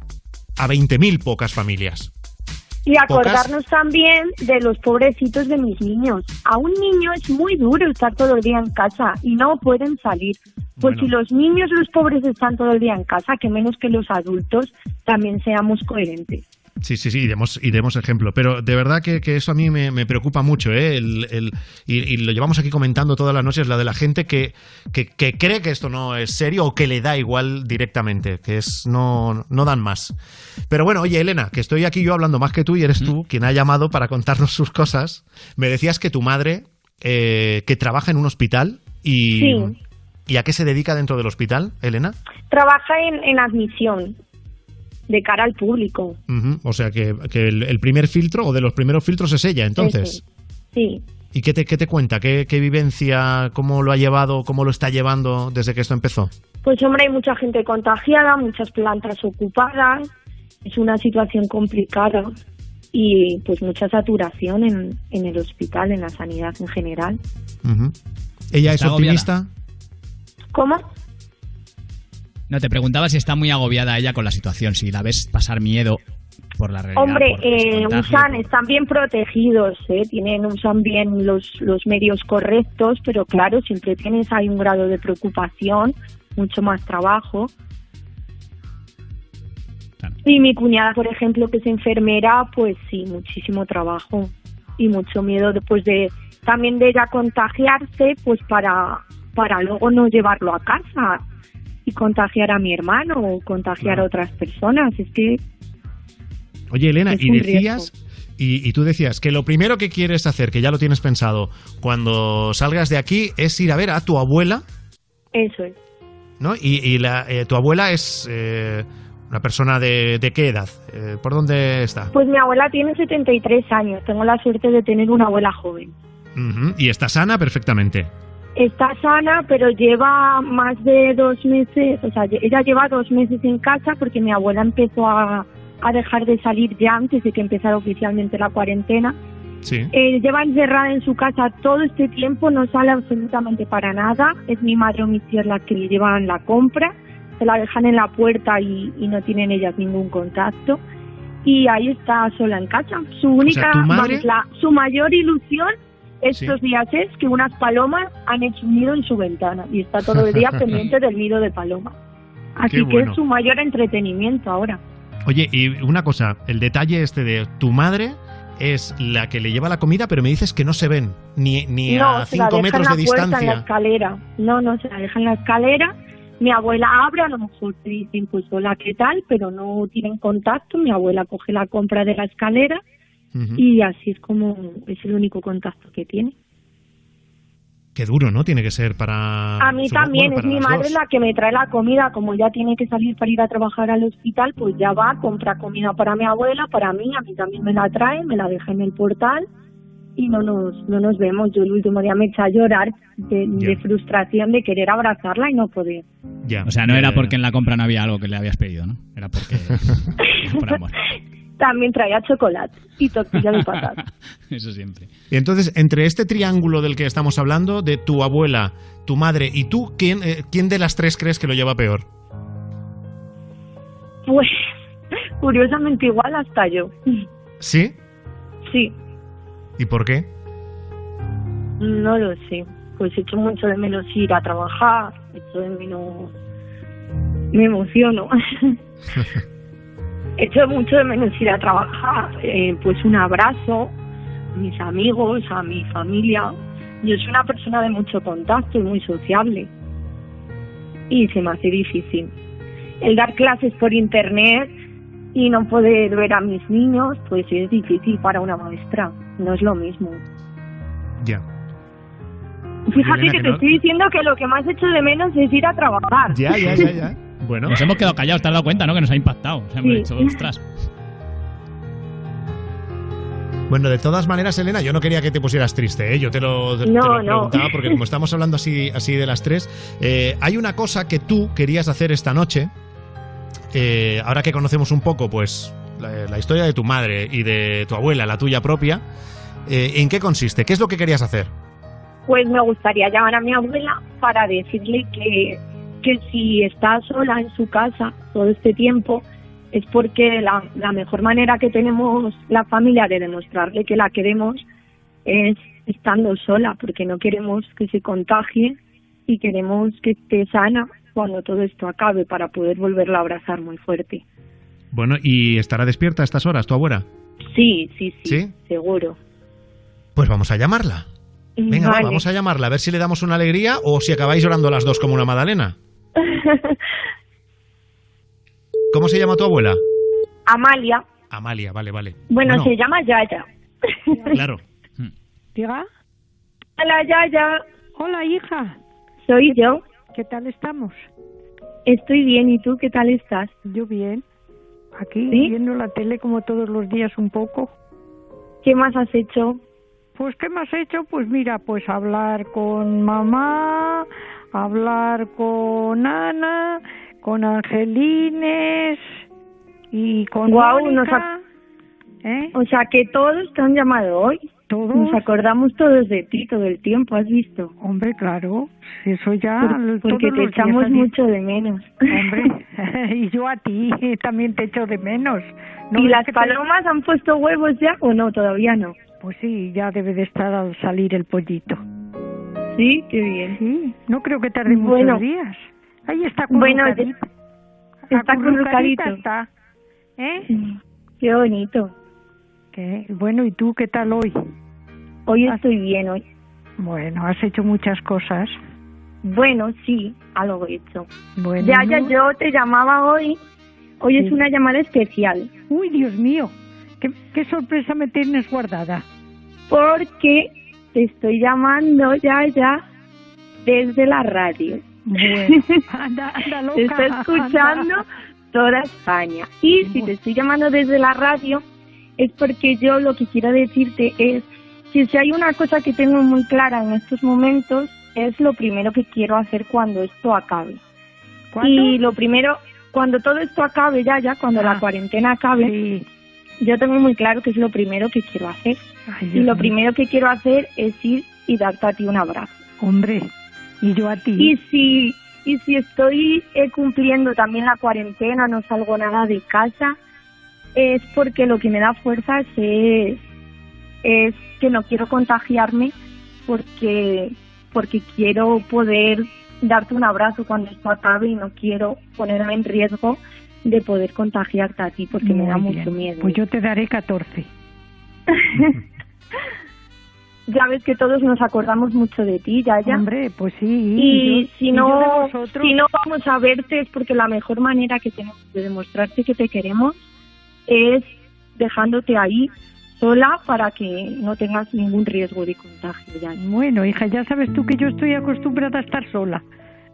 a 20.000 pocas familias. Y acordarnos también de los pobrecitos de mis niños. A un niño es muy duro estar todo el día en casa y no pueden salir. Pues Bueno. si los niños, los pobres están todo el día en casa, que menos que los adultos, también seamos coherentes. Sí, sí, sí, y demos, y demos ejemplo. Pero de verdad que, que eso a mí me, me preocupa mucho, ¿eh? El, el- y, y lo llevamos aquí comentando todas las noches, la de la gente que, que, que cree que esto no es serio o que le da igual directamente, que es no, no dan más. Pero bueno, oye, Elena, que estoy aquí yo hablando más que tú y eres tú quien ha llamado para contarnos sus cosas. Me decías que tu madre, eh, que trabaja en un hospital y... Sí. ¿Y a qué se dedica dentro del hospital, Elena? Trabaja en, en admisión, de cara al público. O sea que, que el, el primer filtro o de los primeros filtros es ella, entonces. Sí. ¿Y qué te, qué te cuenta? ¿Qué, ¿Qué vivencia? ¿Cómo lo ha llevado? ¿Cómo lo está llevando desde que esto empezó? Pues hombre, hay mucha gente contagiada, muchas plantas ocupadas, es una situación complicada y pues mucha saturación en, en el hospital, en la sanidad en general. ¿Ella es optimista? ¿Cómo? No, te preguntaba si está muy agobiada ella con la situación, si la ves pasar miedo por la realidad. Hombre, eh, usan, están bien protegidos, ¿eh? tienen, usan bien los, los medios correctos, pero claro, siempre tienes ahí un grado de preocupación, mucho más trabajo. Y mi cuñada, por ejemplo, que es enfermera, pues sí, muchísimo trabajo y mucho miedo después de también de ella contagiarse, pues para para luego no llevarlo a casa y contagiar a mi hermano o contagiar a otras personas. Es que Oye, Elena, y decías, y, y tú decías que lo primero que quieres hacer, que ya lo tienes pensado, cuando salgas de aquí, es ir a ver a tu abuela, eso es. ¿no? Y, y la, eh, tu abuela es eh, una persona de, de qué edad? Eh, ¿Por dónde está? Pues mi abuela tiene 73 años. Tengo la suerte de tener una abuela joven. Y está sana perfectamente. Está sana, pero lleva más de dos meses, o sea, ella lleva dos meses en casa porque mi abuela empezó a, a dejar de salir ya antes de que empezara oficialmente la cuarentena. Sí. Eh, lleva encerrada en su casa todo este tiempo, no sale absolutamente para nada. Es mi madre o mis tías las que le llevan la compra, se la dejan en la puerta y, y no tienen ellas ningún contacto. Y ahí está sola en casa. Su única, ¿tu madre? vamos, la- su mayor ilusión estos días es que unas palomas han hecho un nido en su ventana y está todo el día pendiente del nido de paloma. Así que es su mayor entretenimiento ahora. Oye, y una cosa, el detalle este de tu madre es la que le lleva la comida, pero me dices que no se ven ni, ni no, a se la 5 deja en metros la de puerta, en la distancia. escalera. No, no, se la deja en la escalera. Mi abuela abre, a lo mejor te dicen, pues hola, ¿qué tal? Pero no tienen contacto. Mi abuela coge la compra de la escalera Y así es como es el único contacto que tiene. Qué duro, ¿no? Tiene que ser para... A mí supongo- también bueno, es mi madre dos. la que me trae la comida, como ya tiene que salir para ir a trabajar al hospital, pues ya va, compra comida para mi abuela, para mí, a mí también me la trae, me la deja en el portal y no nos, no nos vemos. Yo el último día me eché a llorar de, de frustración de querer abrazarla y no poder. Ya. O sea, no era Ya, porque en la compra no había algo que le habías pedido, ¿no? Era porque... por amor. También traía chocolate y tortilla de patata. Eso siempre. Y entonces, entre este triángulo del que estamos hablando, de tu abuela, tu madre y tú, ¿quién, eh, ¿quién de las tres crees que lo lleva peor? Pues curiosamente igual hasta yo. ¿Sí? Sí, ¿Y por qué? no lo sé. Pues echo mucho de menos ir a trabajar, echo de menos... Me emociono. echo mucho de menos ir a trabajar, eh, pues un abrazo a mis amigos, a mi familia. Yo soy una persona de mucho contacto y muy sociable. Y se me hace difícil. El dar clases por internet y no poder ver a mis niños, pues es difícil para una maestra. No es lo mismo. Ya. Fíjate Elena, que que te estoy diciendo que lo que más echo de menos es ir a trabajar. Ya, ya, ya, ya. Bueno. Nos hemos quedado callados, te has dado cuenta, ¿no? Que nos ha impactado. O sea, hemos Sí. dicho, ostras. Bueno, de todas maneras, Elena, yo no quería que te pusieras triste, ¿eh? Yo te lo, te No, lo no. preguntaba porque como estamos hablando así, así de las tres, eh, hay una cosa que tú querías hacer esta noche. eh, ahora que conocemos un poco, pues, la, la historia de tu madre y de tu abuela, la tuya propia, eh, ¿en qué consiste? ¿Qué es lo que querías hacer? Pues me gustaría llamar a mi abuela para decirle que, que si está sola en su casa todo este tiempo es porque la, la mejor manera que tenemos la familia de demostrarle que la queremos es estando sola, porque no queremos que se contagie y queremos que esté sana cuando todo esto acabe para poder volverla a abrazar muy fuerte. Bueno, ¿y estará despierta a estas horas tu abuela? Sí, sí, sí, ¿Sí? seguro. Pues vamos a llamarla. Venga, va, vamos a llamarla, a ver si le damos una alegría o si acabáis llorando las dos como una magdalena. ¿Cómo se llama tu abuela? Amalia, Amalia, vale, vale. bueno, se llama Yaya. Claro. Diga. Hola, Yaya. Hola, hija. Soy yo. ¿Qué tal estamos? Estoy bien, ¿y tú qué tal estás? Yo bien. Aquí ¿Sí? viendo la tele como todos los días un poco. ¿Qué más has hecho? Pues ¿qué más he hecho? Pues mira, pues hablar con mamá, hablar con Ana, con Angelines y con nos Mónica. ¿Eh? O sea, que todos te han llamado hoy. ¿Todos? Nos acordamos todos de ti todo el tiempo, ¿has visto? Hombre, claro. Eso ya Por- porque te días echamos así. mucho de menos. Hombre, y yo a ti también te echo de menos. ¿No ¿Y las que te- palomas han puesto huevos ya o no? Todavía no. Pues sí, ya debe de estar al salir el pollito. Sí, qué bien. Sí, no creo que tarde Bueno. muchos días. Ahí está Bueno, está acurrucadito. está. ¿Eh? Qué bonito. ¿Qué? Bueno, ¿y tú qué tal hoy? Hoy estoy bien, hoy. Bueno, has hecho muchas cosas. Bueno, sí, algo he hecho. Bueno, ya, ya, yo te llamaba hoy. Hoy Sí. es una llamada especial. Uy, Dios mío. ¿Qué, qué sorpresa me tienes guardada? Porque te estoy llamando ya, ya, desde la radio. Bueno, anda, anda loca. Te está escuchando anda. toda España. Y si te estoy llamando desde la radio, es porque yo lo que quiero decirte es que si hay una cosa que tengo muy clara en estos momentos, es lo primero que quiero hacer cuando esto acabe. Y lo primero, cuando todo esto acabe ya, ya, cuando Ah. la cuarentena acabe, yo tengo muy claro que es lo primero que quiero hacer. Ay, y lo primero que quiero hacer es ir y darte a ti un abrazo. Hombre, y yo a ti. Y si, y si estoy eh, cumpliendo también la cuarentena, no salgo nada de casa, es porque lo que me da fuerzas es, es que no quiero contagiarme porque, porque quiero poder darte un abrazo cuando esto acabe y no quiero ponerme en riesgo de poder contagiarte a ti porque me da mucho miedo. Pues yo te daré 14. ya ves que todos nos acordamos mucho de ti, ya ya. Hombre, pues sí. Y yo- si no, si no vamos a verte es porque la mejor manera que tenemos de demostrarte que te queremos es dejándote ahí sola para que no tengas ningún riesgo de contagio. Ya. Bueno, hija, ya sabes tú que yo estoy acostumbrada a estar sola.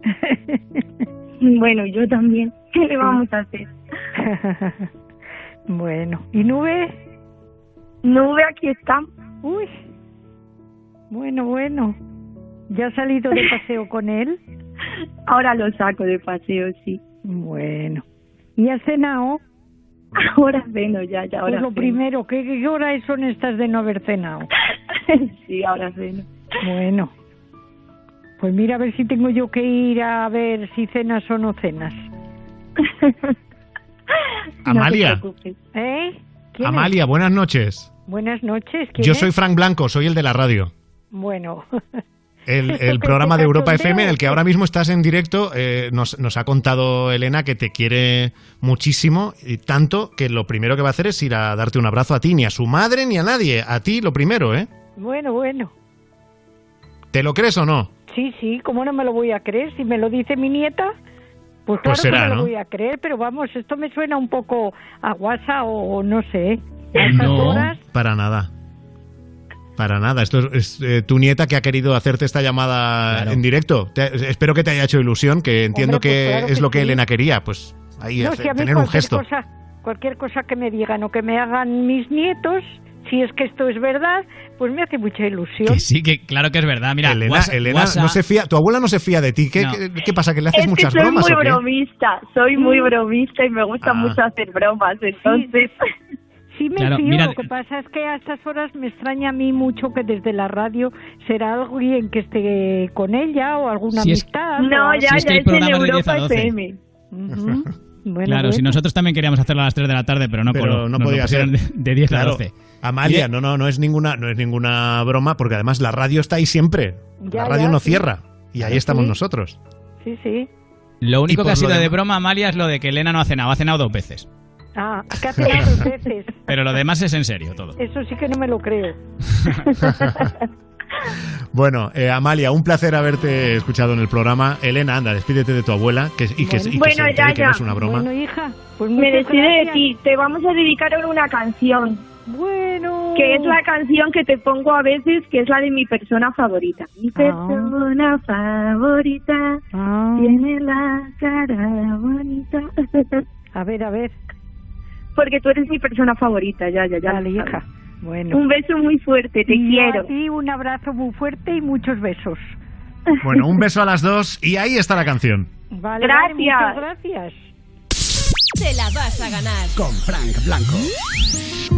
Bueno, yo también. ¿Qué le vamos a hacer? bueno, ¿y Nube? Nube, aquí está. Uy, bueno, bueno. ¿Ya has salido de paseo con él? Ahora lo saco de paseo, sí. Bueno. ¿Y has cenado? Ahora ceno, ya, ya, Pues ahora lo ceno. primero, ¿qué, ¿qué horas son estas de no haber cenado? sí, ahora ceno. Bueno. Pues mira a ver si tengo yo que ir a ver si cenas o no cenas. Amalia, ¿Eh? Amalia, buenas noches. Buenas noches. ¿quién Yo es? soy Frank Blanco, soy el de la radio. Bueno. El, ¿Esto el qué, programa de Europa FM en el que ahora mismo estás en directo. eh, nos, nos ha contado Elena que te quiere muchísimo y tanto que lo primero que va a hacer es ir a darte un abrazo a ti, ni a su madre ni a nadie. A ti lo primero, ¿eh? Bueno, bueno. ¿Te lo crees o no? Sí, sí, ¿cómo no me lo voy a creer? Si me lo dice mi nieta, pues claro Pues será, que me lo ¿no? voy a creer, pero vamos, esto me suena un poco a WhatsApp o no sé. No, horas, para nada. Para nada. Esto es, es, eh, tu nieta que ha querido hacerte esta llamada en directo. Te- espero que te haya hecho ilusión, que entiendo Hombre, pues que claro es que lo que sí. Elena quería. Pues ahí, no, hace- si a mí tener un gesto. cosa, cualquier cosa que me digan o que me hagan mis nietos, si es que esto es verdad, pues me hace mucha ilusión. Que sí, que claro que es verdad. Mira, Elena, Guasa- Elena Guasa- no se fía, tu abuela no se fía de ti. ¿Qué, No. qué, qué pasa? ¿Que le haces Es que muchas soy bromas muy o qué? bromista, soy muy bromista y me gusta Ah. mucho hacer bromas, entonces... Sí me Claro, fío, mira- lo que pasa es que a estas horas me extraña a mí mucho que desde la radio será alguien que esté con ella o alguna Si es- amistad. No, ya, Si es que ya hay es en programas de 10 a Europa 12. FM. Bueno, claro, si nosotros también queríamos hacerlo a las 3 de la tarde, pero no, Pero no podía ser. de, de 10 a Claro. 12. Amalia, no, no, no es ninguna, no es ninguna broma, porque además la radio está ahí siempre. Ya, la radio ya, no sí. cierra. Y ahí estamos Sí. nosotros. Sí, sí. Lo único que ha sido de broma, Amalia, es lo de que Elena no ha cenado. Ha cenado dos veces. Ah, que hace dos veces. Pero lo demás es en serio todo. Eso sí que no me lo creo. Bueno, eh, Amalia, un placer haberte escuchado en el programa. Elena, anda, despídete de tu abuela que, y que, y que Bueno, se ya, que ya. no es una broma. Bueno, hija, pues Me despido de ti, te vamos a dedicar ahora una canción. Bueno. Que es la canción que te pongo a veces, que es la de mi persona favorita. Mi persona favorita Ah. tiene la cara bonita. A ver, a ver. Porque tú eres mi persona favorita, ya, ya, ya. Vale, hija. Bueno. Un beso muy fuerte, te y quiero. Ti un abrazo muy fuerte y muchos besos. Bueno, un beso a las dos y ahí está la canción. Vale, vale, Gracias. muchas gracias. Te la vas a ganar. Con Frank Blanco.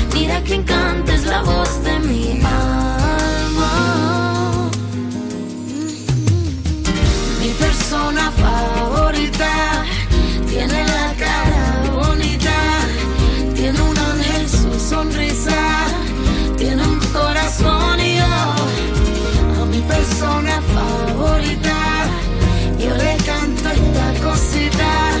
Mira que encanta es la voz de mi alma. Mi persona favorita tiene la cara bonita, tiene un ángel su sonrisa, tiene un corazón y yo a mi persona favorita. Yo le canto esta cosita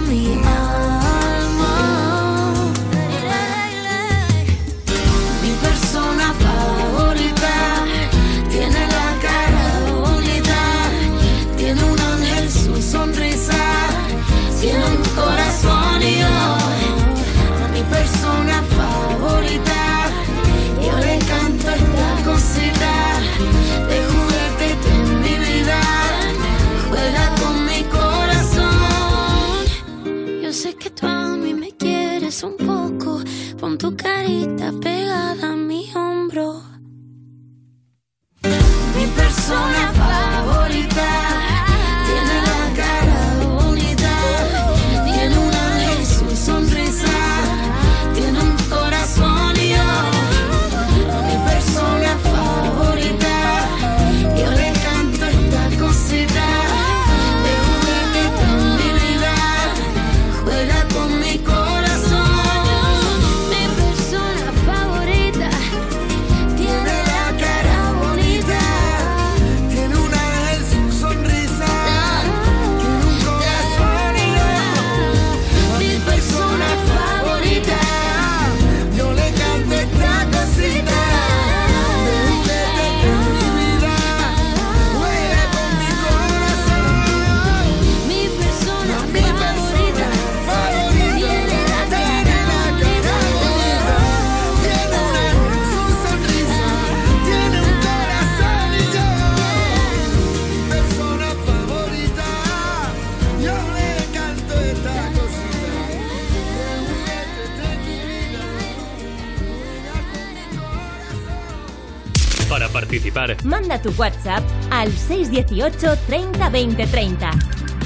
Manda tu WhatsApp al 618 30 20 30.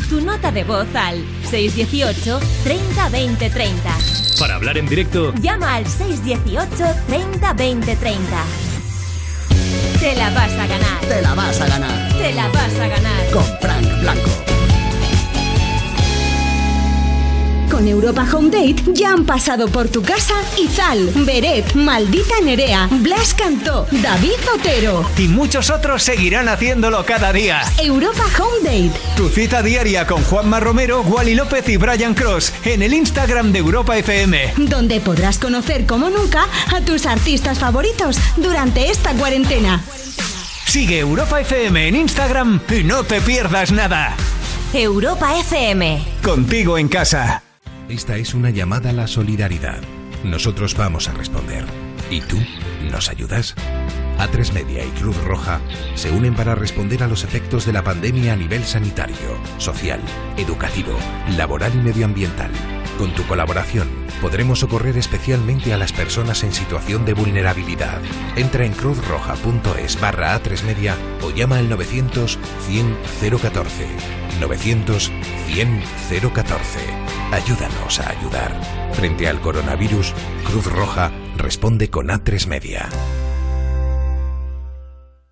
Tu nota de voz al 618 30 20 30. para hablar en directo, Llama al 618 30 20 30. Te la vas a ganar. Te la vas a ganar. Te la vas a ganar. Con Frank Blanco. Con Europa Home Date ya han pasado por tu casa Izal, Beret, Maldita Nerea, Blas Cantó, David Otero. Y muchos otros seguirán haciéndolo cada día. Europa Home Date. Tu cita diaria con Juanma Romero, Wally López y Brian Cross en el Instagram de Europa FM. donde podrás conocer como nunca a tus artistas favoritos durante esta cuarentena. Sigue Europa FM en Instagram y no te pierdas nada. Europa FM. Contigo en casa. Esta es una llamada a la solidaridad. Nosotros vamos a responder. ¿Y tú? ¿Nos ayudas? A3 Media y Cruz Roja se unen para responder a los efectos de la pandemia a nivel sanitario, social, educativo, laboral y medioambiental. Con tu colaboración podremos socorrer especialmente a las personas en situación de vulnerabilidad. Entra en cruzroja.es barra A3 Media o llama al 900 100 014. 900 100 014. Ayúdanos a ayudar. Frente al coronavirus, Cruz Roja responde con A3 Media.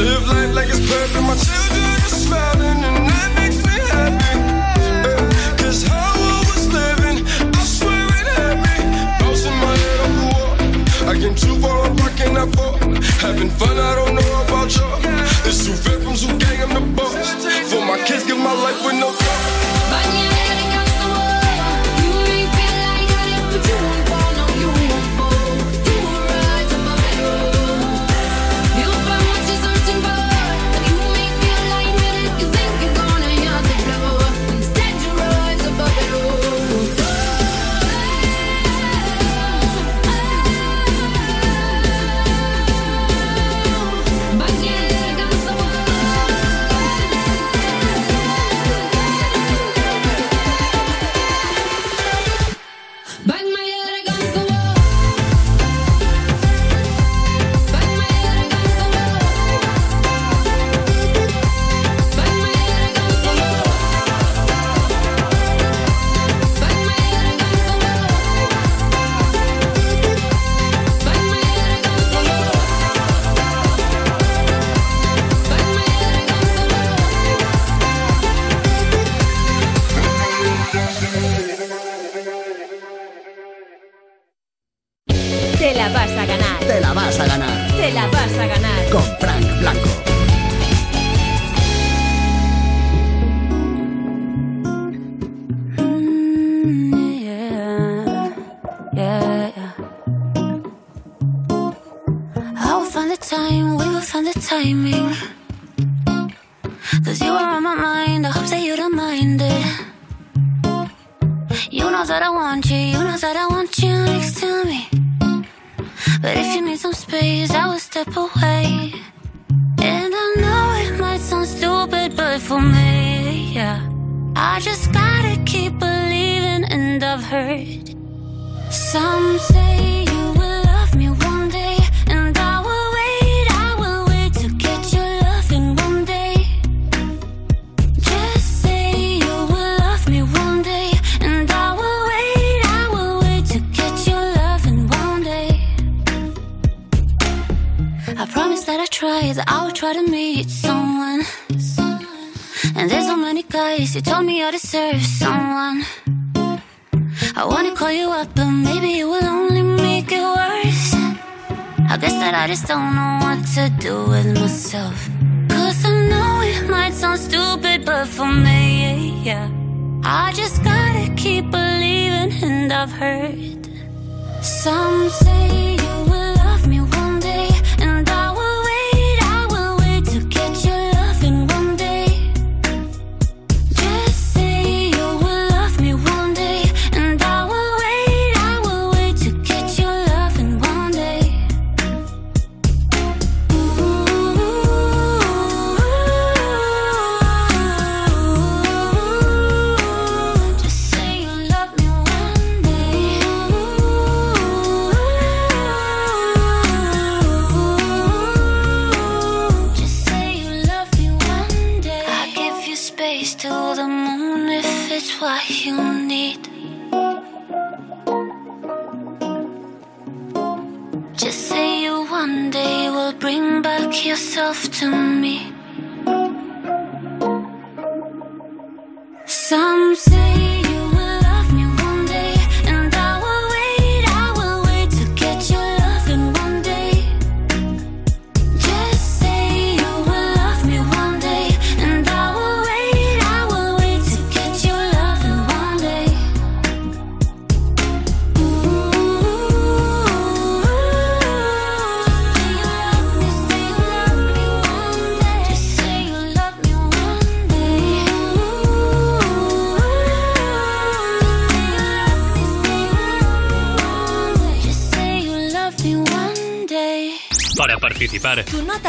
Live life like it's perfect, my children are smiling, and that makes me happy. Cause how I was living, I swear it had me bouncing my head off the wall. I came too far, I'm rocking that fall. Having fun, I don't know about y'all. It's fair from Zoo Gang, I'm the boss. For my kids, give my life with no thought.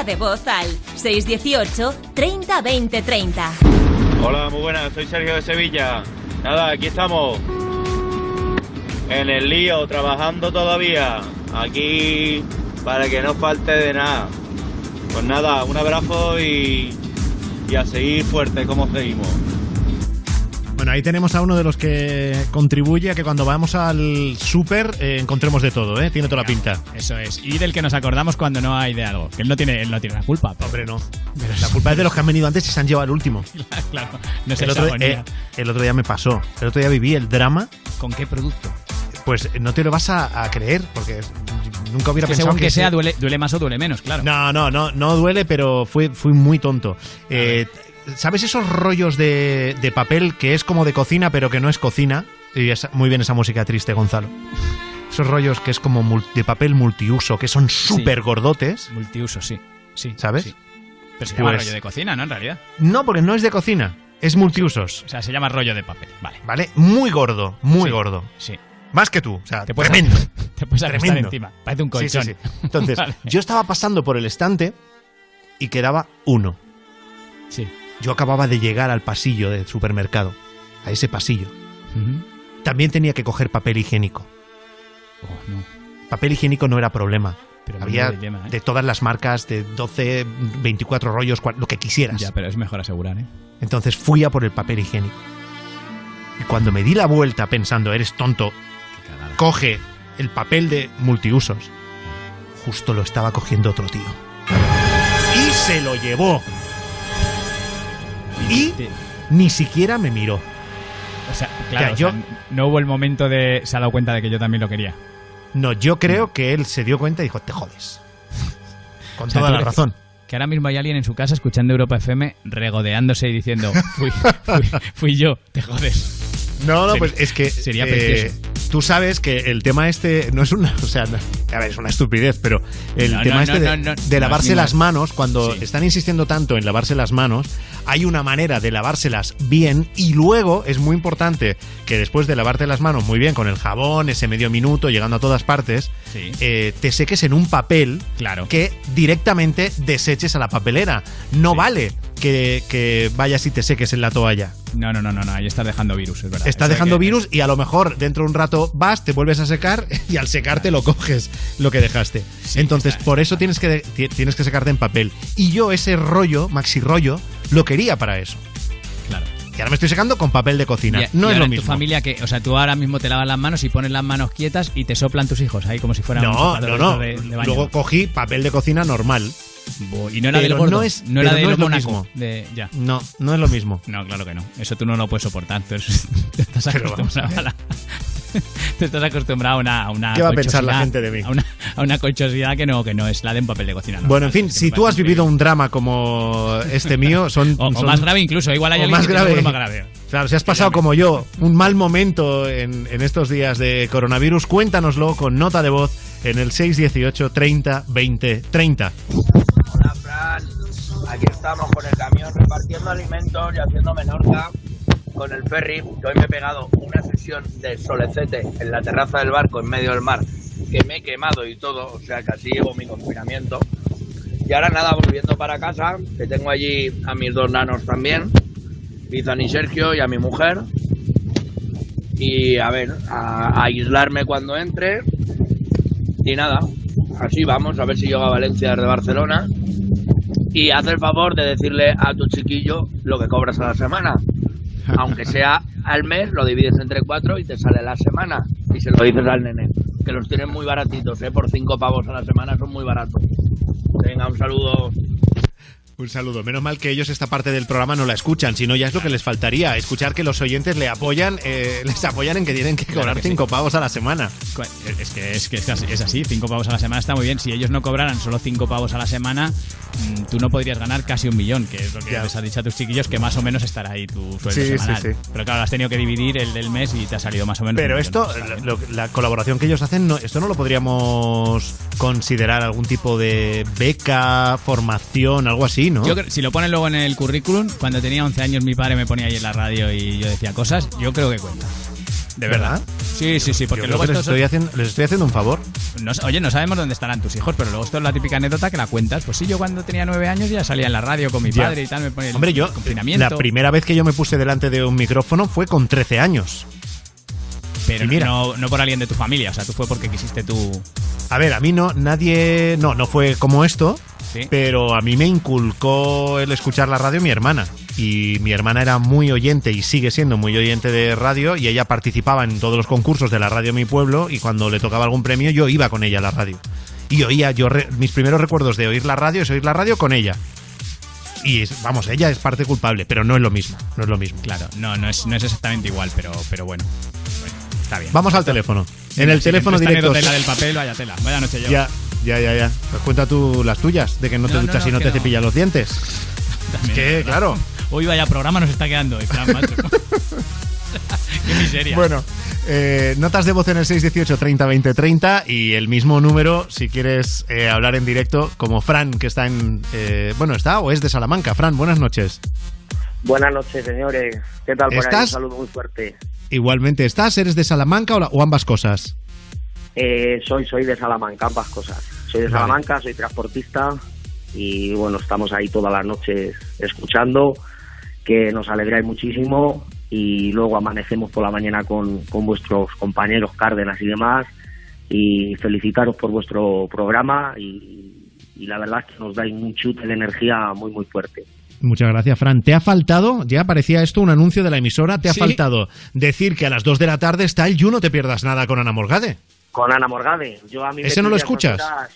De voz al 618 30 20 30. Hola, muy buenas, soy Sergio de Sevilla. Nada, aquí estamos. En el lío, trabajando todavía. Aquí para que no falte de nada. Pues nada, un abrazo y, y a seguir fuerte como seguimos. Bueno, ahí tenemos a uno de los que contribuye a que cuando vamos al súper eh, encontremos de todo, ¿eh? Tiene toda la pinta. Eso es. Y del que nos acordamos cuando no hay de algo. Que él no tiene, él no tiene la culpa. pero- Hombre, no. La culpa es de los que han venido antes y se han llevado el último. claro. No sé el, otro, eh, el otro día me pasó. El otro día viví el drama. ¿Con qué producto? Pues no te lo vas a, a creer, porque nunca hubiera Es que pensado según que, sea, duele, duele más o duele menos, claro. No, no, no, no duele, pero fui, fui muy tonto. Eh, ¿Sabes esos rollos de, de papel que es como de cocina, pero que no es cocina? Y es muy bien esa música triste, Gonzalo. Esos rollos que es como de papel multiuso, que son súper gordotes. Multiuso, sí. sí ¿Sabes? sí. Pero se llama Pues- rollo de cocina, ¿no? En realidad. No, porque no es de cocina, es multiusos. O sea, se llama rollo de papel. Vale. ¿Vale? Muy gordo, muy Sí, gordo. Sí. Más que tú, o sea, Te puedes- tremendo. te puedes Tremendo. encima. Parece un colchón. sí. Entonces, Vale. yo estaba pasando por el estante y quedaba uno. Sí. Yo acababa de llegar al pasillo del supermercado, a ese pasillo. También tenía que coger papel higiénico. Oh, no. Papel higiénico no era problema. Pero Había dilema, ¿eh? de todas las marcas, de 12, 24 rollos, lo que quisieras. Ya, pero es mejor asegurar, ¿eh? Entonces fui a por el papel higiénico. Y cuando me di la vuelta pensando, eres tonto, coge el papel de multiusos. Justo lo estaba cogiendo otro tío. Y se lo llevó. Y ni siquiera me miró. O sea, claro, O sea, o sea, no hubo el momento de... Se ha dado cuenta de que yo también lo quería. No, yo creo que él se dio cuenta y dijo, te jodes. Con O sea, toda ¿tú la razón. Que ahora mismo hay alguien en su casa escuchando Europa FM regodeándose y diciendo, fui, fui, fui yo, te jodes. No, no, Sería- pues es que Sería eh, tú sabes que el tema este no es una, o sea, no- a ver, es una estupidez, pero el No, tema no, este no, de, de lavarse las manos, cuando Sí. están insistiendo tanto en lavarse las manos, hay una manera de lavárselas bien y luego es muy importante que después de lavarte las manos muy bien con el jabón, ese medio minuto, llegando a todas partes, Sí. eh, te seques en un papel Claro. que directamente deseches a la papelera. No vale que, que vayas y te seques en la toalla. No, no, no, no, no, ahí estás dejando virus, es verdad. Estás Eso dejando que- virus y a lo mejor dentro de un rato vas, te vuelves a secar y al secarte lo coges lo que dejaste. Entonces, por eso tienes que, ti- tienes que secarte en papel. Y yo ese rollo, maxi rollo, lo quería para eso. Claro. Y ahora me estoy secando con papel de cocina. Y- y no es ahora lo mismo. tu familia que, o sea, tú ahora mismo te lavas las manos y pones las manos quietas y te soplan tus hijos ahí como si fueran No, no, no. de- de baño. Luego cogí papel de cocina normal. Y no era del gordo, no es- no era de no lo es lo Mónaco, mismo. de- ya. No, no es lo mismo. No, claro que no. Eso tú no lo puedes soportar. Tú eres- te estás acostumbrado a la- te estás acostumbrado a una, a una ¿Qué va a pensar la gente de mí? A una, a una colchosidad que no, que no es la de un papel de cocina. ¿no? Bueno, en fin, si tú has vivido un drama como este mío, son. O- más grave incluso, igual hay o más grave. más grave. Claro, si has pasado como yo un mal momento en, en estos días de coronavirus, cuéntanoslo con nota de voz en el 618 30 20 30. Aquí estamos con el camión repartiendo alimentos y haciendo menorca con el ferry. que Hoy me he pegado una sesión de solecete en la terraza del barco en medio del mar, que me he quemado y todo, o sea que así llevo mi confinamiento. Y ahora nada, volviendo para casa, que tengo allí a mis dos nanos también, Izan y Sergio, y a mi mujer. Y a ver, a, a aislarme cuando entre. Y nada, así vamos, a ver si llego a Valencia desde Barcelona. Y haz el favor de decirle a tu chiquillo lo que cobras a la semana. Aunque sea al mes, lo divides entre cuatro y te sale la semana. Y se lo dices al nene. Que los tienen muy baratitos, ¿eh? Por cinco pavos a la semana son muy baratos. Venga, un saludo. Un saludo. Menos mal que ellos esta parte del programa no la escuchan, si no ya es lo que les faltaría. Escuchar que los oyentes le apoyan, eh, les apoyan en que tienen que Claro cobrar que sí. cinco pavos a la semana. Es que, es que es así, cinco pavos a la semana está muy bien. Si ellos no cobraran solo cinco pavos a la semana, mm, tú no podrías ganar casi un millón, que es lo que les has dicho a tus chiquillos, que más o menos estará ahí tu sueldo Sí, sí, semanal. sí. Pero claro, has tenido que dividir el del mes y te ha salido más o menos. Pero esto, lo- la colaboración que ellos hacen, no, esto no lo podríamos considerar algún tipo de beca, formación, algo así, ¿no? Yo creo- si lo ponen luego en el currículum, cuando tenía 11 años mi padre me ponía ahí en la radio y yo decía cosas, yo creo que cuenta. ¿De verdad? Sí, sí, sí, porque Yo creo luego que les esto estoy, haciendo, les estoy haciendo un favor. No- oye, no sabemos dónde estarán tus hijos, pero luego esto es la típica anécdota que la cuentas. Pues sí, yo cuando tenía nueve años ya salía en la radio con mi Ya. padre y tal, me ponía el Hombre, yo, confinamiento. la primera vez que yo me puse delante de un micrófono fue con 13 años. Pero mira. no, no por alguien de tu familia, o sea, tú fue porque quisiste tú. A ver, a mí no, nadie. No, no fue como esto. Sí. Pero a mí me inculcó el escuchar la radio mi hermana. Y mi hermana era muy oyente y sigue siendo muy oyente de radio. Y ella participaba en todos los concursos de la radio Mi Pueblo. Y cuando le tocaba algún premio, yo iba con ella a la radio. Y oía, yo re- mis primeros recuerdos de oír la radio es oír la radio con ella. Y es- vamos, ella es parte culpable, pero no es lo mismo. No es lo mismo. Claro, no, no es, no es exactamente igual, pero, pero bueno. Bueno, está bien. Vamos al teléfono. En el teléfono directo. la del papel, vaya tela. Vaya noche yo. Ya, ya, ya, ya. Pues cuenta tú las tuyas, de que no te No, duchas no, y no que te no. cepillas los dientes. También, que, ¿verdad? claro. Hoy vaya programa nos está quedando, Fran, macho. Qué miseria. Bueno, eh, notas de voz en el 618 30 20 30 y el mismo número si quieres eh, hablar en directo, como Fran, que está en. eh, bueno, está o es de Salamanca. Fran, buenas noches. Buenas noches, señores. ¿Qué tal por ahí? Un ¿Estás? saludo muy fuerte. Igualmente, ¿estás? ¿Eres de Salamanca o, la- o ambas cosas? Eh, soy, soy de Salamanca, ambas cosas. Soy de Vale. Salamanca, soy transportista y bueno, estamos ahí todas las noches escuchando, que nos alegráis muchísimo y luego amanecemos por la mañana con, con vuestros compañeros Cárdenas y demás y felicitaros por vuestro programa y, y la verdad es que nos dais un chute de energía muy muy fuerte. Muchas gracias, Fran. ¿Te ha faltado, ya parecía esto un anuncio de la emisora, te ha Sí. faltado decir que a las 2 de la tarde está el You No Te Pierdas Nada con Ana Morgade? Con Ana Morgade. Yo a mí ¿Ese no lo escuchas? horas,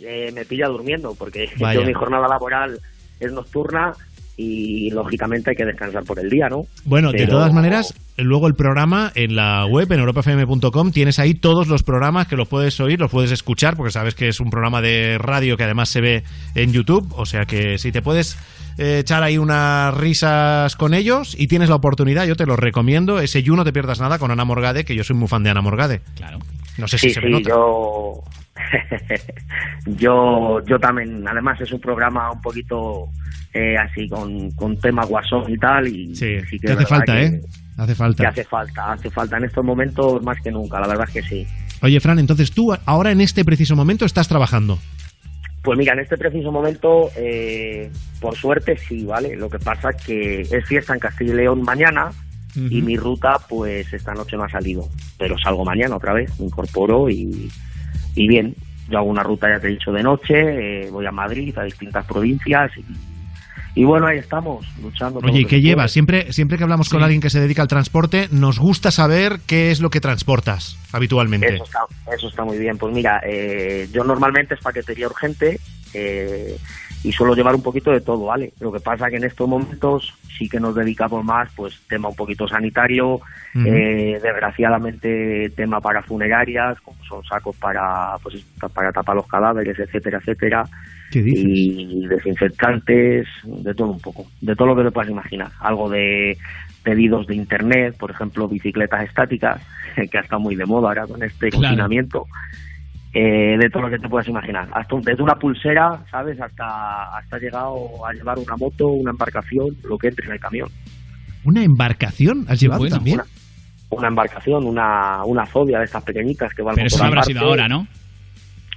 eh, me pilla durmiendo porque Vaya. yo mi jornada laboral es nocturna y lógicamente hay que descansar por el día, ¿no? Bueno, de todas maneras, luego el programa en la web, en europafm.com, tienes ahí todos los programas que los puedes oír, los puedes escuchar, porque sabes que es un programa de radio que además se ve en YouTube, o sea que si te puedes eh, echar ahí unas risas con ellos y tienes la oportunidad, yo te lo recomiendo, ese You No Te Pierdas Nada con Ana Morgade, que yo soy muy fan de Ana Morgade. Claro. No sé si sí, se sí, me nota. yo yo, yo también, además es un programa un poquito eh, así con, con tema guasón y tal y sí, que Te es hace falta, que- ¿eh? Hace falta. que hace falta, hace falta en estos momentos más que nunca, la verdad es que sí. Oye, Fran, entonces tú ahora en este preciso momento estás trabajando. Pues mira, en este preciso momento, eh, por suerte sí, ¿vale? Lo que pasa es que es fiesta en Castilla y León mañana y mi ruta, pues esta noche me ha salido. Pero salgo mañana otra vez, me incorporo y, y bien. Yo hago una ruta, ya te he dicho, de noche, eh, voy a Madrid, a distintas provincias y, y bueno, ahí estamos, luchando. Oye, ¿y qué llevas? Siempre, siempre que hablamos con alguien que se dedica al transporte, nos gusta saber qué es lo que transportas habitualmente. Eso está, eso está muy bien. Pues mira, eh, yo normalmente es paquetería urgente eh, y suelo llevar un poquito de todo, ¿vale? Lo que pasa que en estos momentos sí que nos dedicamos más, pues tema un poquito sanitario, eh, desgraciadamente tema para funerarias, como son sacos para, pues, para tapar los cadáveres, etcétera, etcétera. ¿Qué dices? Y desinfectantes, de todo un poco, de todo lo que te puedas imaginar. Algo de pedidos de internet, por ejemplo, bicicletas estáticas, que ha estado muy de moda ahora con este Claro. confinamiento. Eh, de todo lo que te puedas imaginar. Hasta un- desde una pulsera, ¿sabes? Hasta, hasta llegado a llevar una moto, una embarcación, lo que entre en el camión. ¿Una embarcación has llevado Bueno, también? Una, una embarcación, una, una fobia de estas pequeñitas que van Pero eso no habrá sido ahora, ¿no?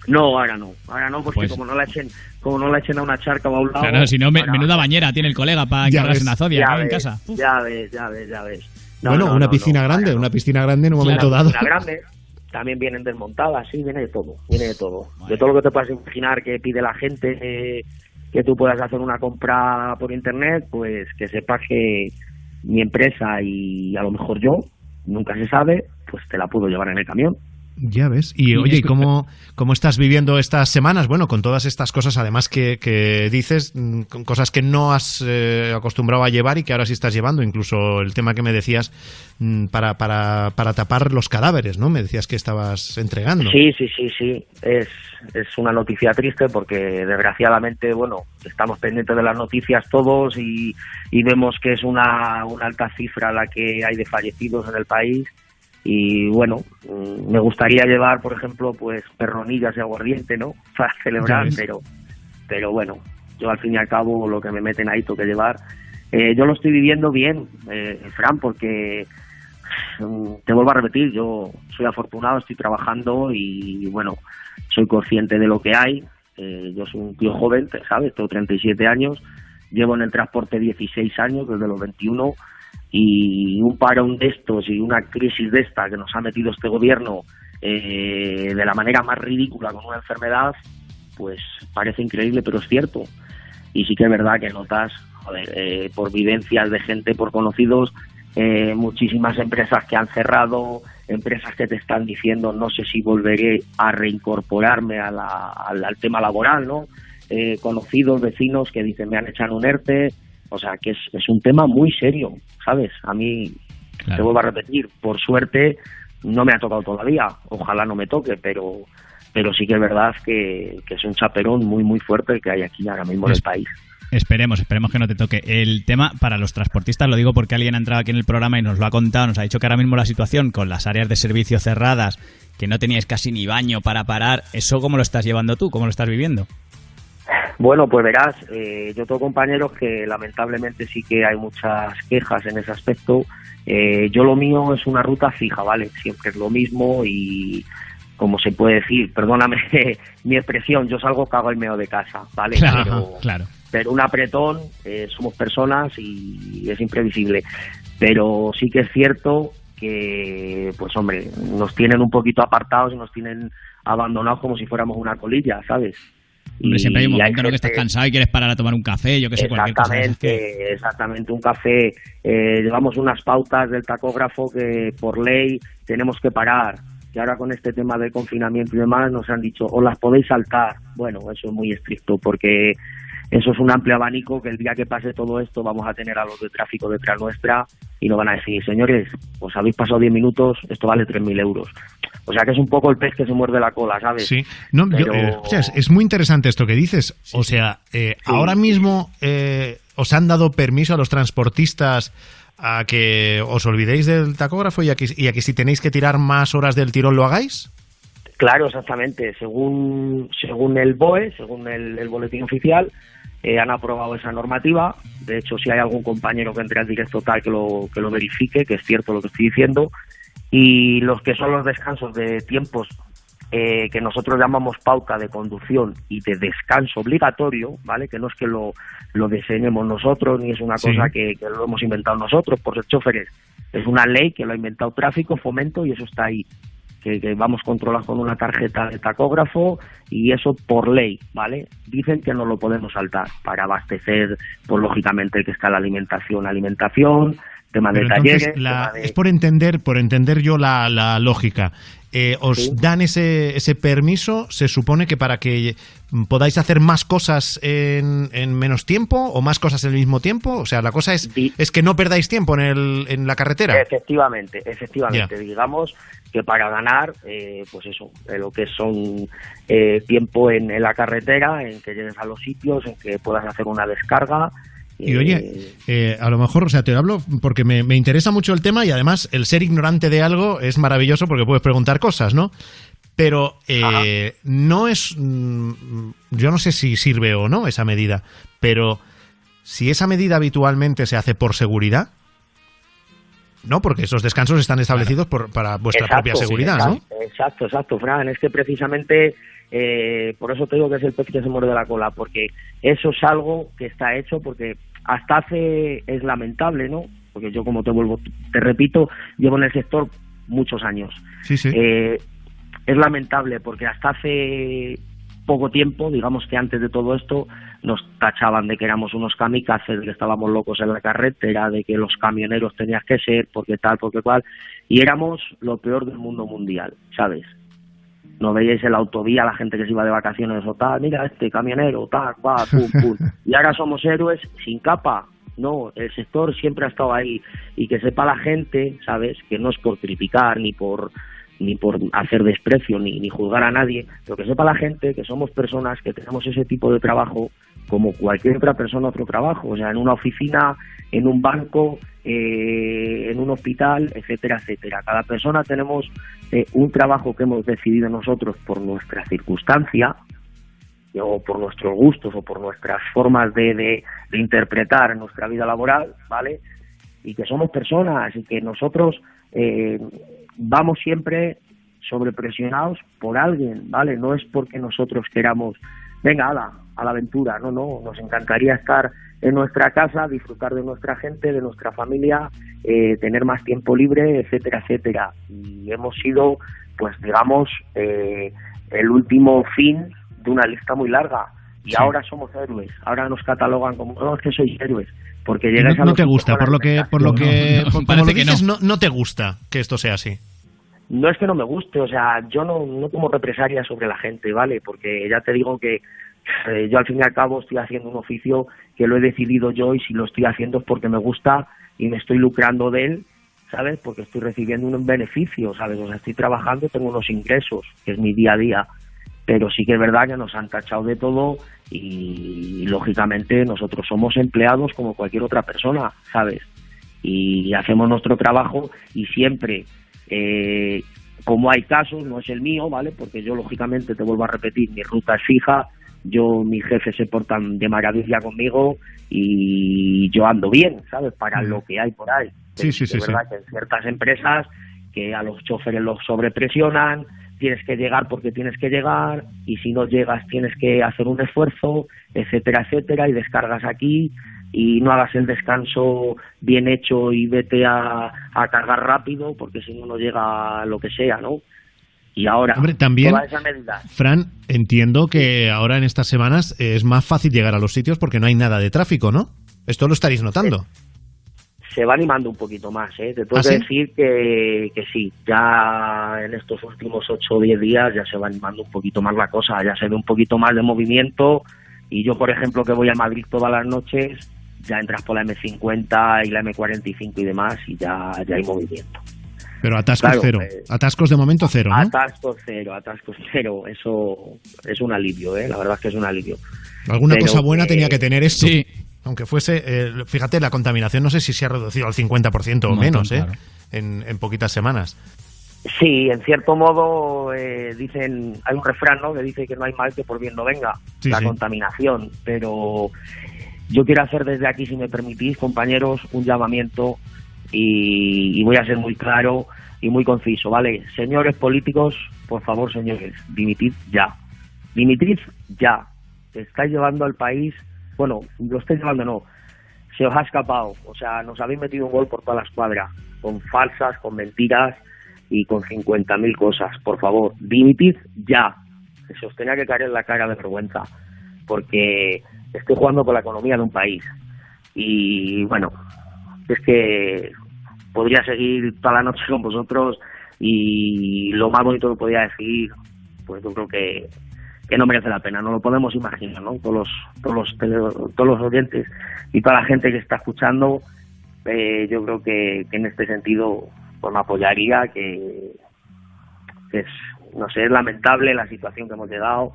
No, ahora no. Ahora no, porque Pues- como no la echen, como no la echen a una charca o a un lado. Claro, si no, me- ahora- menuda bañera tiene el colega para ves, una zodia ya ¿no? en ves, casa. Ya ves, ya ves, ya ves. No, bueno, no, una no, piscina no, grande, una piscina grande en un momento Una dado. piscina grande, también vienen desmontadas, sí, viene de todo, viene de todo. De todo lo que te puedas imaginar que pide la gente, eh, que tú puedas hacer una compra por internet, pues que sepas que mi empresa y a lo mejor yo, nunca se sabe, pues te la puedo llevar en el camión. Ya ves. Y Y oye, ¿y cómo, cómo estás viviendo estas semanas? Bueno, con todas estas cosas, además que, que dices, mm, con cosas que no has eh, acostumbrado a llevar y que ahora sí estás llevando, incluso el tema que me decías mm, para, para, para tapar los cadáveres, ¿no? Me decías que estabas entregando. Sí, sí, sí, sí. Es, es una noticia triste porque desgraciadamente, bueno, estamos pendientes de las noticias todos y, y vemos que es una, una alta cifra la que hay de fallecidos en el país. Y bueno, mm, me gustaría llevar, por ejemplo, pues perronillas y aguardiente, ¿no? Para celebrar, pero, pero bueno, yo al fin y al cabo lo que me meten ahí tengo que llevar. Eh, yo lo estoy viviendo bien, eh, Fran, porque Mm, te vuelvo a repetir, yo soy afortunado, estoy trabajando y bueno, soy consciente de lo que hay. Eh, yo soy un tío joven, te- ¿sabes? Tengo 37 años, llevo en el transporte 16 años, desde los 21, y un parón de estos y una crisis de esta que nos ha metido este gobierno eh, de la manera más ridícula con una enfermedad, pues parece increíble, pero es cierto. Y sí que es verdad que notas, joder, eh, por vivencias de gente, por conocidos, eh, muchísimas empresas que han cerrado, empresas que te están diciendo no sé si volveré a reincorporarme a la- al, al tema laboral, ¿no? Eh, conocidos, vecinos que dicen me han echado un ERTE, o sea que es, es un tema muy serio, ¿sabes? A mí, te vuelvo a repetir, por suerte no me ha tocado todavía, ojalá no me toque, pero pero sí que es verdad que, que es un chaperón muy muy fuerte el que hay aquí ahora mismo en el país. Esperemos, esperemos que no te toque. El tema para los transportistas, lo digo porque alguien ha entrado aquí en el programa y nos lo ha contado, nos ha dicho que ahora mismo la situación con las áreas de servicio cerradas, que no teníais casi ni baño para parar, ¿eso cómo lo estás llevando tú? ¿Cómo lo estás viviendo? Bueno, pues verás, eh, yo tengo compañeros que lamentablemente sí que hay muchas quejas en ese aspecto. Eh, yo lo mío es una ruta fija, ¿vale? Siempre es lo mismo y como se puede decir, perdóname mi expresión, yo salgo cago el meo de casa, ¿vale? Claro, Pero, claro. pero un apretón, eh, somos personas y es imprevisible. Pero sí que es cierto que, pues hombre, nos tienen un poquito apartados y nos tienen abandonados como si fuéramos una colilla, ¿sabes? Hombre, siempre hay un hay momento que gente- estás cansado y quieres parar a tomar un café, yo que sé, cualquier cosa. de esas Exactamente, que- exactamente, un café. Eh, llevamos unas pautas del tacógrafo que por ley tenemos que parar. Y ahora con este tema del confinamiento y demás nos han dicho, o las podéis saltar. Bueno, eso es muy estricto porque eso es un amplio abanico que el día que pase todo esto vamos a tener a los de tráfico detrás nuestra y nos van a decir, señores, os habéis pasado 10 minutos, esto vale 3.000 euros. O sea que es un poco el pez que se muerde la cola, ¿sabes? Sí, no, yo- eh, o sea, es, es muy interesante esto que dices. o sea, eh, ahora mismo eh, os han dado permiso a los transportistas a que os olvidéis del tacógrafo y a que, y a que si tenéis que tirar más horas del tirón lo hagáis. Claro, exactamente. Según, según el BOE, según el, el boletín oficial, eh, han aprobado esa normativa. De hecho, si hay algún compañero que entre al directo tal que lo, que lo verifique, que es cierto lo que estoy diciendo. Y los que son los descansos de tiempos eh, que nosotros llamamos pauta de conducción y de descanso obligatorio, ¿vale? Que no es que lo, lo diseñemos nosotros ni es una Sí. cosa que, que lo hemos inventado nosotros por ser choferes. Es una ley que lo ha inventado tráfico, fomento y eso está ahí. Que, que vamos controlados con una tarjeta de tacógrafo y eso por ley, ¿vale? Dicen que no lo podemos saltar para abastecer, pues lógicamente que está la alimentación, alimentación, tema de Pero talleres, entonces, la- tema de- es por entender, por entender yo la, la lógica. Eh, ¿Os dan ese, ese permiso? ¿Se supone que para que podáis hacer más cosas en, en menos tiempo o más cosas en el mismo tiempo? O sea, la cosa es, es que no perdáis tiempo en, el, en la carretera. Efectivamente, efectivamente. Digamos que para ganar, eh, pues eso, eh, lo que son eh, tiempo en, en la carretera, en que llegues a los sitios, en que puedas hacer una descarga. Y oye, eh, a lo mejor, o sea, te hablo porque me, me interesa mucho el tema y además el ser ignorante de algo es maravilloso porque puedes preguntar cosas, ¿no? Pero eh, no es. mm, Yo no sé si sirve o no esa medida, pero si esa medida habitualmente se hace por seguridad, no, porque esos descansos están establecidos por, para vuestra Exacto, propia seguridad, ¿no? exacto, Exacto, exacto, Fran. Es que precisamente eh, por eso te digo que es el pez que se muerde la cola, porque eso es algo que está hecho porque hasta hace es lamentable, ¿no? Porque yo como te vuelvo, te repito, llevo en el sector muchos años. Sí, sí. Eh, es lamentable porque hasta hace poco tiempo, digamos que antes de todo esto, nos tachaban de que éramos unos kamikazes, de que estábamos locos en la carretera, de que los camioneros tenías que ser, porque tal, porque cual, y éramos lo peor del mundo mundial, ¿sabes? No veíais en la autovía la gente que se iba de vacaciones o tal, mira este camionero, tal, va, pum, pum. Y ahora somos héroes sin capa. No, el sector siempre ha estado ahí y que sepa la gente, ¿sabes? Que no es por criticar ni por ni por hacer desprecio ni, ni juzgar a nadie, pero que sepa la gente que somos personas que tenemos ese tipo de trabajo como cualquier otra persona otro trabajo, o sea, en una oficina, en un banco, eh, en un hospital, etcétera, etcétera. Cada persona tenemos eh, un trabajo que hemos decidido nosotros por nuestra circunstancia, o por nuestros gustos o por nuestras formas de, de, interpretar nuestra vida laboral, ¿vale? Y que somos personas y que nosotros eh, vamos siempre sobrepresionados por alguien, ¿vale? No es porque nosotros queramos, venga, ala, a la aventura, no, no, nos encantaría estar en nuestra casa, disfrutar de nuestra gente, de nuestra familia, eh, tener más tiempo libre, etcétera, etcétera. Y hemos sido, pues digamos, eh, el último fin de una lista muy larga. Y Sí. ahora somos héroes, ahora nos catalogan como, no, es que sois héroes, porque No, llegáis a no te gusta, por lo que, por lo No, que, no, por- como parece lo que dices, no. no te gusta que esto sea así. no es que no me guste, o sea, yo no, no tomo represalias sobre la gente, ¿vale? Porque ya te digo que eh, yo al fin y al cabo estoy haciendo un oficio que lo he decidido yo y si lo estoy haciendo es porque me gusta y me estoy lucrando de él, ¿sabes? Porque estoy recibiendo un beneficio, ¿sabes? O sea, estoy trabajando, tengo unos ingresos, que es mi día a día. Pero sí que es verdad que nos han tachado de todo y, lógicamente nosotros somos empleados como cualquier otra persona, ¿sabes? y hacemos nuestro trabajo y siempre, eh, como hay casos, no es el mío, ¿vale? Porque yo, lógicamente, te vuelvo a repetir, mi ruta es fija, yo, mis jefes se portan de maravilla conmigo y yo ando bien, ¿sabes? Para lo que hay por ahí. Sí, sí, Es sí, sí. verdad que en ciertas empresas que a los choferes los sobrepresionan, tienes que llegar porque tienes que llegar y si no llegas tienes que hacer un esfuerzo, etcétera, etcétera, y descargas aquí y no hagas el descanso bien hecho y vete a, a cargar rápido porque si no no llega lo que sea, ¿no? Y ahora, Hombre, también- toda esa medida. Fran, entiendo que ahora en estas semanas es más fácil llegar a los sitios porque no hay nada de tráfico, ¿no? Esto lo estaréis notando. se va animando un poquito más, ¿eh? Te tengo ¿Ah, que sí? decir que, que sí, ya en estos últimos 8 o 10 días ya se va animando un poquito más la cosa, ya se ve un poquito más de movimiento y yo, por ejemplo, que voy a Madrid todas las noches, ya entras por la M50 y la M45 y demás y ya, ya hay movimiento. Pero atascos Claro, cero. eh, Atascos de momento cero, ¿no? Atascos cero, atascos cero, eso es un alivio, ¿eh? La verdad es que es un alivio. Alguna Pero cosa buena tenía que tener esto. Aunque fuese, eh, fíjate, la contaminación no sé si se ha reducido al 50% o menos, ¿eh? claro. En, en poquitas semanas. Sí, en cierto modo eh, dicen, hay un refrán ¿no? que dice que no hay mal que por bien no venga, Sí, la sí. contaminación, pero yo quiero hacer desde aquí, si me permitís, compañeros, un llamamiento y, y voy a ser muy claro y muy conciso, ¿vale? Señores políticos, por favor, señores, dimitid ya. Dimitid ya. Estáis llevando al país, bueno, lo estáis llevando no, se os ha escapado. O sea, nos habéis metido un gol por toda la escuadra, con falsas, con mentiras y con 50.000 cosas. Por favor, dimitid ya. Se os tenía que caer en la cara de vergüenza, porque estoy jugando con la economía de un país. Y bueno, es que podría seguir toda la noche con vosotros y lo más bonito que podría decir, pues yo creo que, que no merece la pena, no lo podemos imaginar, ¿no? Todos los, todos los, tele- todos los oyentes y toda la gente que está escuchando, eh, yo creo que, en este sentido pues me apoyaría, que, que es, no sé, es lamentable la situación que hemos llegado,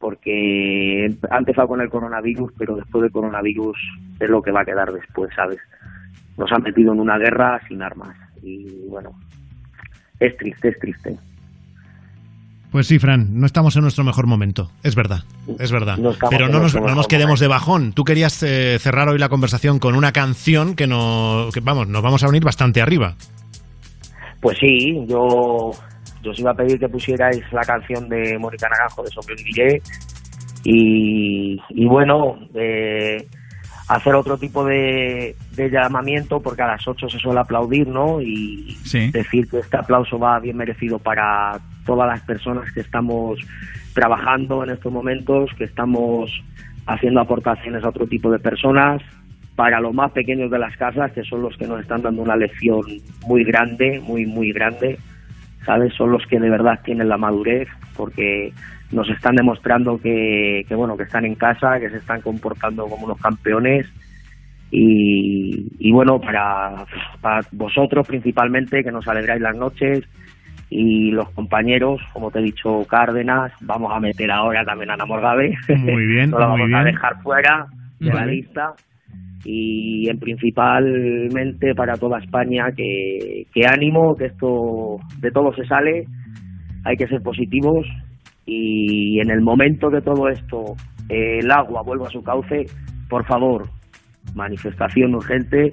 porque ha empezado con el coronavirus, pero después del coronavirus es lo que va a quedar después, ¿sabes? Nos han metido en una guerra sin armas y bueno, es triste, es triste. Pues sí, Fran, no estamos en nuestro mejor momento. Es verdad, es verdad. No Pero no nos, no nos quedemos de bajón. Tú querías eh, cerrar hoy la conversación con una canción que nos, que, vamos, nos vamos a unir bastante arriba. Pues sí, yo, yo os iba a pedir que pusierais la canción de Mónica Naranjo de Sobreviviré y, y bueno, eh, hacer otro tipo de, de llamamiento porque a las 8 se suele aplaudir, ¿no? Y decir que este aplauso va bien merecido para todas las personas que estamos trabajando en estos momentos, que estamos haciendo aportaciones a otro tipo de personas, para los más pequeños de las casas, que son los que nos están dando una lección muy grande, muy, muy grande, ¿sabes? Son los que de verdad tienen la madurez, porque nos están demostrando que, que bueno, que están en casa, que se están comportando como unos campeones, y, y bueno, para, para vosotros principalmente, que nos alegráis las noches, y los compañeros, como te he dicho, Cárdenas, vamos a meter ahora también a Ana Morgade, Muy bien, no la muy vamos a dejar fuera de la lista. Y en principalmente para toda España que, que ánimo, que esto de todo se sale, hay que ser positivos y en el momento que todo esto, eh, el agua vuelva a su cauce, por favor, manifestación urgente,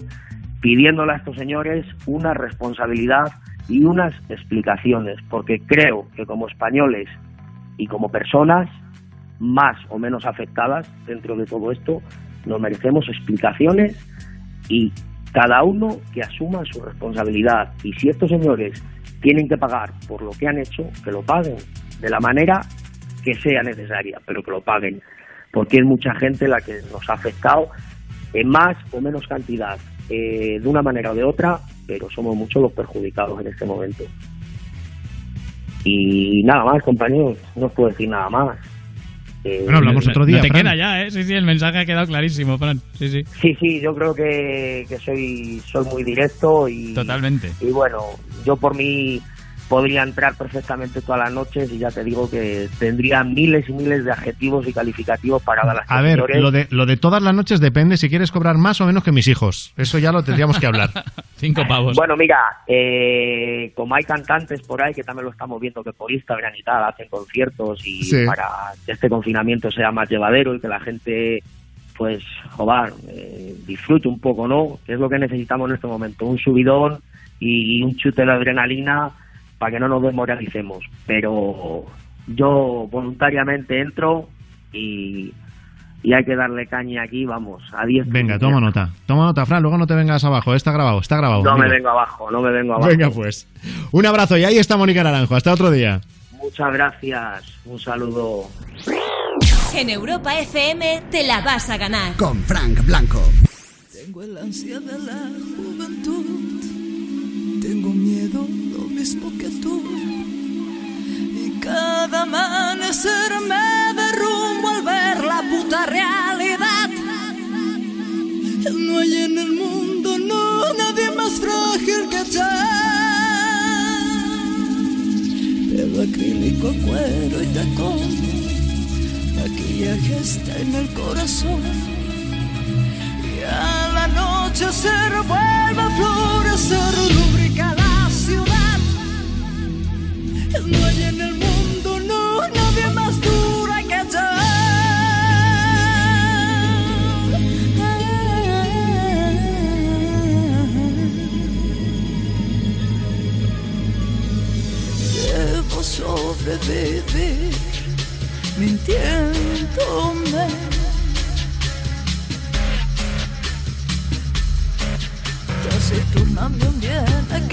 pidiéndole a estos señores una responsabilidad y unas explicaciones, porque creo que como españoles y como personas más o menos afectadas dentro de todo esto, nos merecemos explicaciones y cada uno que asuma su responsabilidad. Y si estos señores tienen que pagar por lo que han hecho, que lo paguen de la manera que sea necesaria, pero que lo paguen, porque es mucha gente la que nos ha afectado en más o menos cantidad, eh, de una manera o de otra, pero somos muchos los perjudicados en este momento. Y nada más, compañeros, no os puedo decir nada más. Eh, Bueno, hablamos otro día, No te Fran. queda ya, ¿eh? Sí, sí, el mensaje ha quedado clarísimo, Fran. Sí, sí. Sí, sí, yo creo que, que soy, soy muy directo y... Totalmente. Y bueno, yo por mí podría entrar perfectamente todas las noches y ya te digo que tendría miles y miles de adjetivos y calificativos para dar a A ver, lo de, lo de todas las noches depende si quieres cobrar más o menos que mis hijos. Eso ya lo tendríamos que hablar. Cinco pavos. Bueno, mira, eh, como hay cantantes por ahí que también lo estamos viendo que por Instagram y tal hacen conciertos y Sí. para que este confinamiento sea más llevadero y que la gente, pues, joder, eh, disfrute un poco, ¿no? Que es lo que necesitamos en este momento, un subidón y un chute de adrenalina para que no nos desmoralicemos. Pero yo voluntariamente entro y, y hay que darle caña aquí, vamos, a 10. Venga, toma nota. Toma nota, Fran, luego no te vengas abajo. Está grabado, está grabado. No me vengo abajo, no me vengo abajo. Venga, pues. Un abrazo y ahí está Mónica Naranjo. Hasta otro día. Muchas gracias, un saludo. En Europa FM te la vas a ganar. Con Frank Blanco. Tengo el ansia de la juventud. Tengo miedo mismo que tú. Y cada amanecer me derrumbo al ver la puta realidad. No hay en el mundo, no, nadie más frágil que yo. Pelo acrílico, cuero y tacón. Maquillaje está en el corazón. Y a la noche se revuelve a florecer, lubrica no hay en el mundo, no, nadie más dura que yo. Debo sobrevivir mintiéndome. tornando bien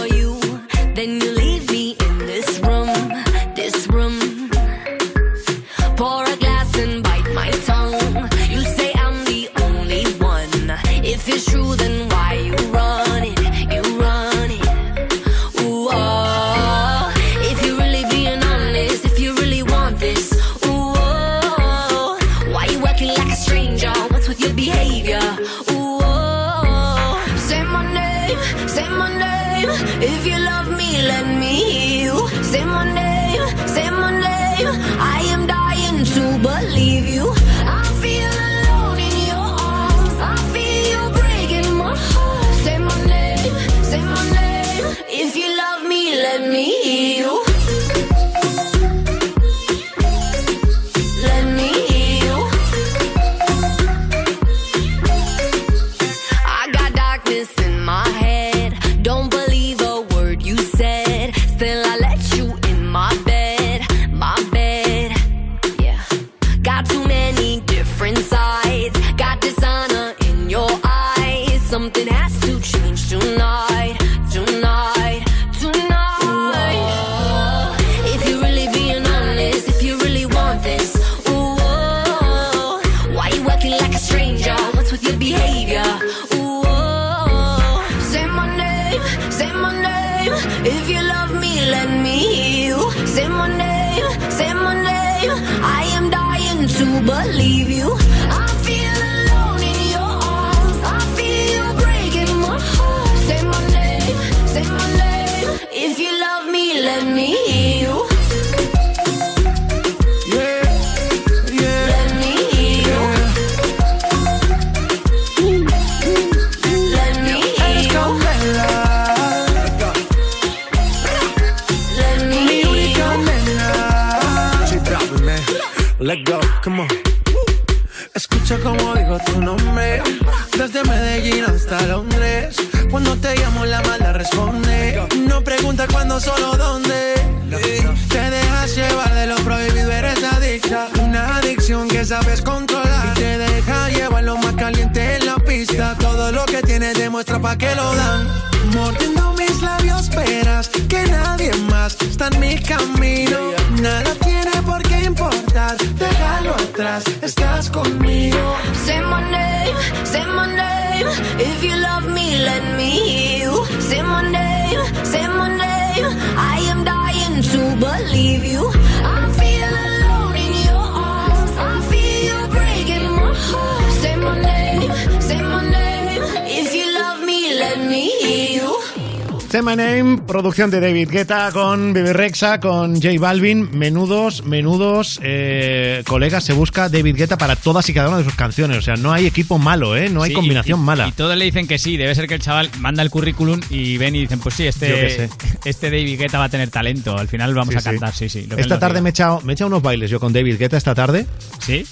My Name, producción de David Guetta con Bibi Rexa, con J Balvin. Menudos, menudos eh, colegas se busca David Guetta para todas y cada una de sus canciones. O sea, no hay equipo malo, ¿eh? No hay Sí, combinación y- mala. Y todos le dicen que sí, debe ser que el chaval manda el currículum y ven y dicen, pues sí, este, este David Guetta va a tener talento. Al final vamos Sí, a cantar, sí, sí. Esta tarde me he, echado, me he echado unos bailes yo con David Guetta esta tarde. ¿Sí?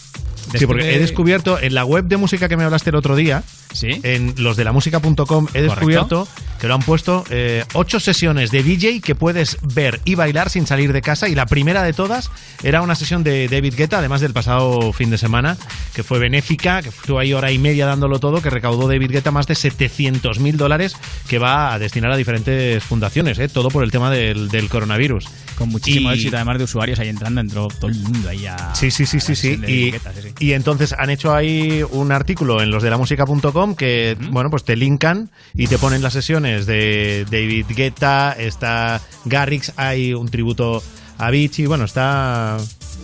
Sí, porque he de- descubierto en la web de música que me hablaste el otro día, en los de la música.com, he descubierto que lo han puesto eh, ocho sesiones de DJ que puedes ver y bailar sin salir de casa. Y la primera de todas era una sesión de David Guetta, además del pasado fin de semana, que fue benéfica, que estuvo ahí hora y media dándolo todo, que recaudó David Guetta más de 700 mil dólares que va a destinar a diferentes fundaciones, eh, todo por el tema del, del coronavirus. Con muchísimo Y- éxito, además de usuarios ahí entrando, entró todo el mundo ahí a. Sí, sí, sí, a sí, sí. Y, Guetta, sí, sí. Y entonces han hecho ahí un artículo en los de la música.com que, bueno, pues te linkan y te ponen las sesiones de David Guetta, está Garrix, hay un tributo a Vichy, bueno, está...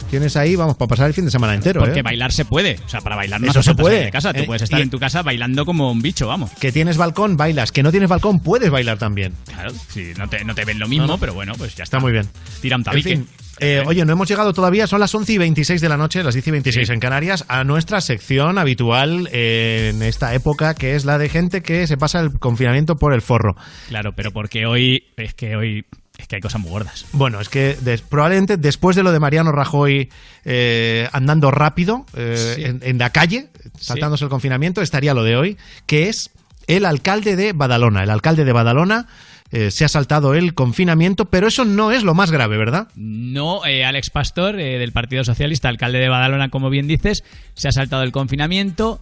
Tienes ahí, vamos, para pasar el fin de semana entero, Porque ¿eh? bailar se puede. O sea, para bailar no Eso se puede, salir de casa. Tú ¿eh? puedes estar en tu casa bailando como un bicho, vamos. Que tienes balcón, bailas. Que no tienes balcón, puedes bailar también. Claro, sí, no te, no te ven lo mismo, No, no. pero bueno, pues ya está. Está muy bien. Tira un En tabique. fin, eh, oye, no hemos llegado todavía, son las 11 y 26 de la noche, las 10 y 26 Sí. en Canarias, a nuestra sección habitual eh, en esta época, que es la de gente que se pasa el confinamiento por el forro. Claro, pero porque hoy. Es que hoy. Es que hay cosas muy gordas. Bueno, es que des- probablemente después de lo de Mariano Rajoy eh, andando rápido eh, Sí. en, en la calle, saltándose el confinamiento, estaría lo de hoy, que es el alcalde de Badalona. El alcalde de Badalona eh, se ha saltado el confinamiento, pero eso no es lo más grave, ¿verdad? No, eh, Alex Pastor, eh, del Partido Socialista, alcalde de Badalona, como bien dices, se ha saltado el confinamiento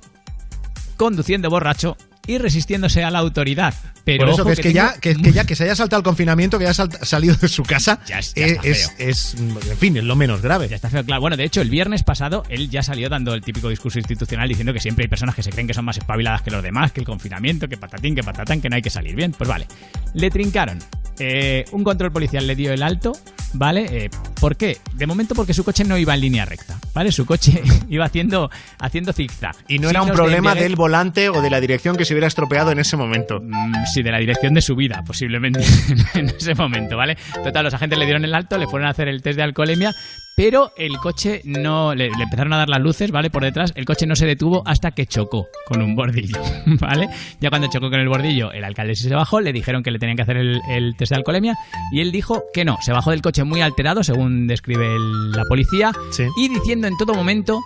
conduciendo borracho y resistiéndose a la autoridad. Pero Por eso que es que, ya, tengo- que, que ya que se haya saltado el confinamiento, que haya salido de su casa, Ya ya eh, está es, feo. es, en fin, es lo menos grave. Ya está feo, claro. Bueno, de hecho, el viernes pasado él ya salió dando el típico discurso institucional diciendo que siempre hay personas que se creen que son más espabiladas que los demás, que el confinamiento, que patatín, que patatán, que no hay que salir bien. Pues vale, le trincaron. Eh, un control policial le dio el alto, ¿vale? Eh, ¿Por qué? De momento porque su coche no iba en línea recta, ¿vale? Su coche iba haciendo, haciendo zigzag. Y no era un de problema del volante o de la dirección que se hubiera estropeado en ese momento. Mm, Sí, de la dirección de su vida, posiblemente, en ese momento, ¿vale? Total, los agentes le dieron el alto, le fueron a hacer el test de alcoholemia, pero el coche no. Le, le empezaron a dar las luces, ¿vale? Por detrás, el coche no se detuvo hasta que chocó con un bordillo, ¿vale? Ya cuando chocó con el bordillo, el alcalde sí se bajó, le dijeron que le tenían que hacer el, el test de alcoholemia, y él dijo que no, se bajó del coche muy alterado, según describe el- la policía, y diciendo en todo momento: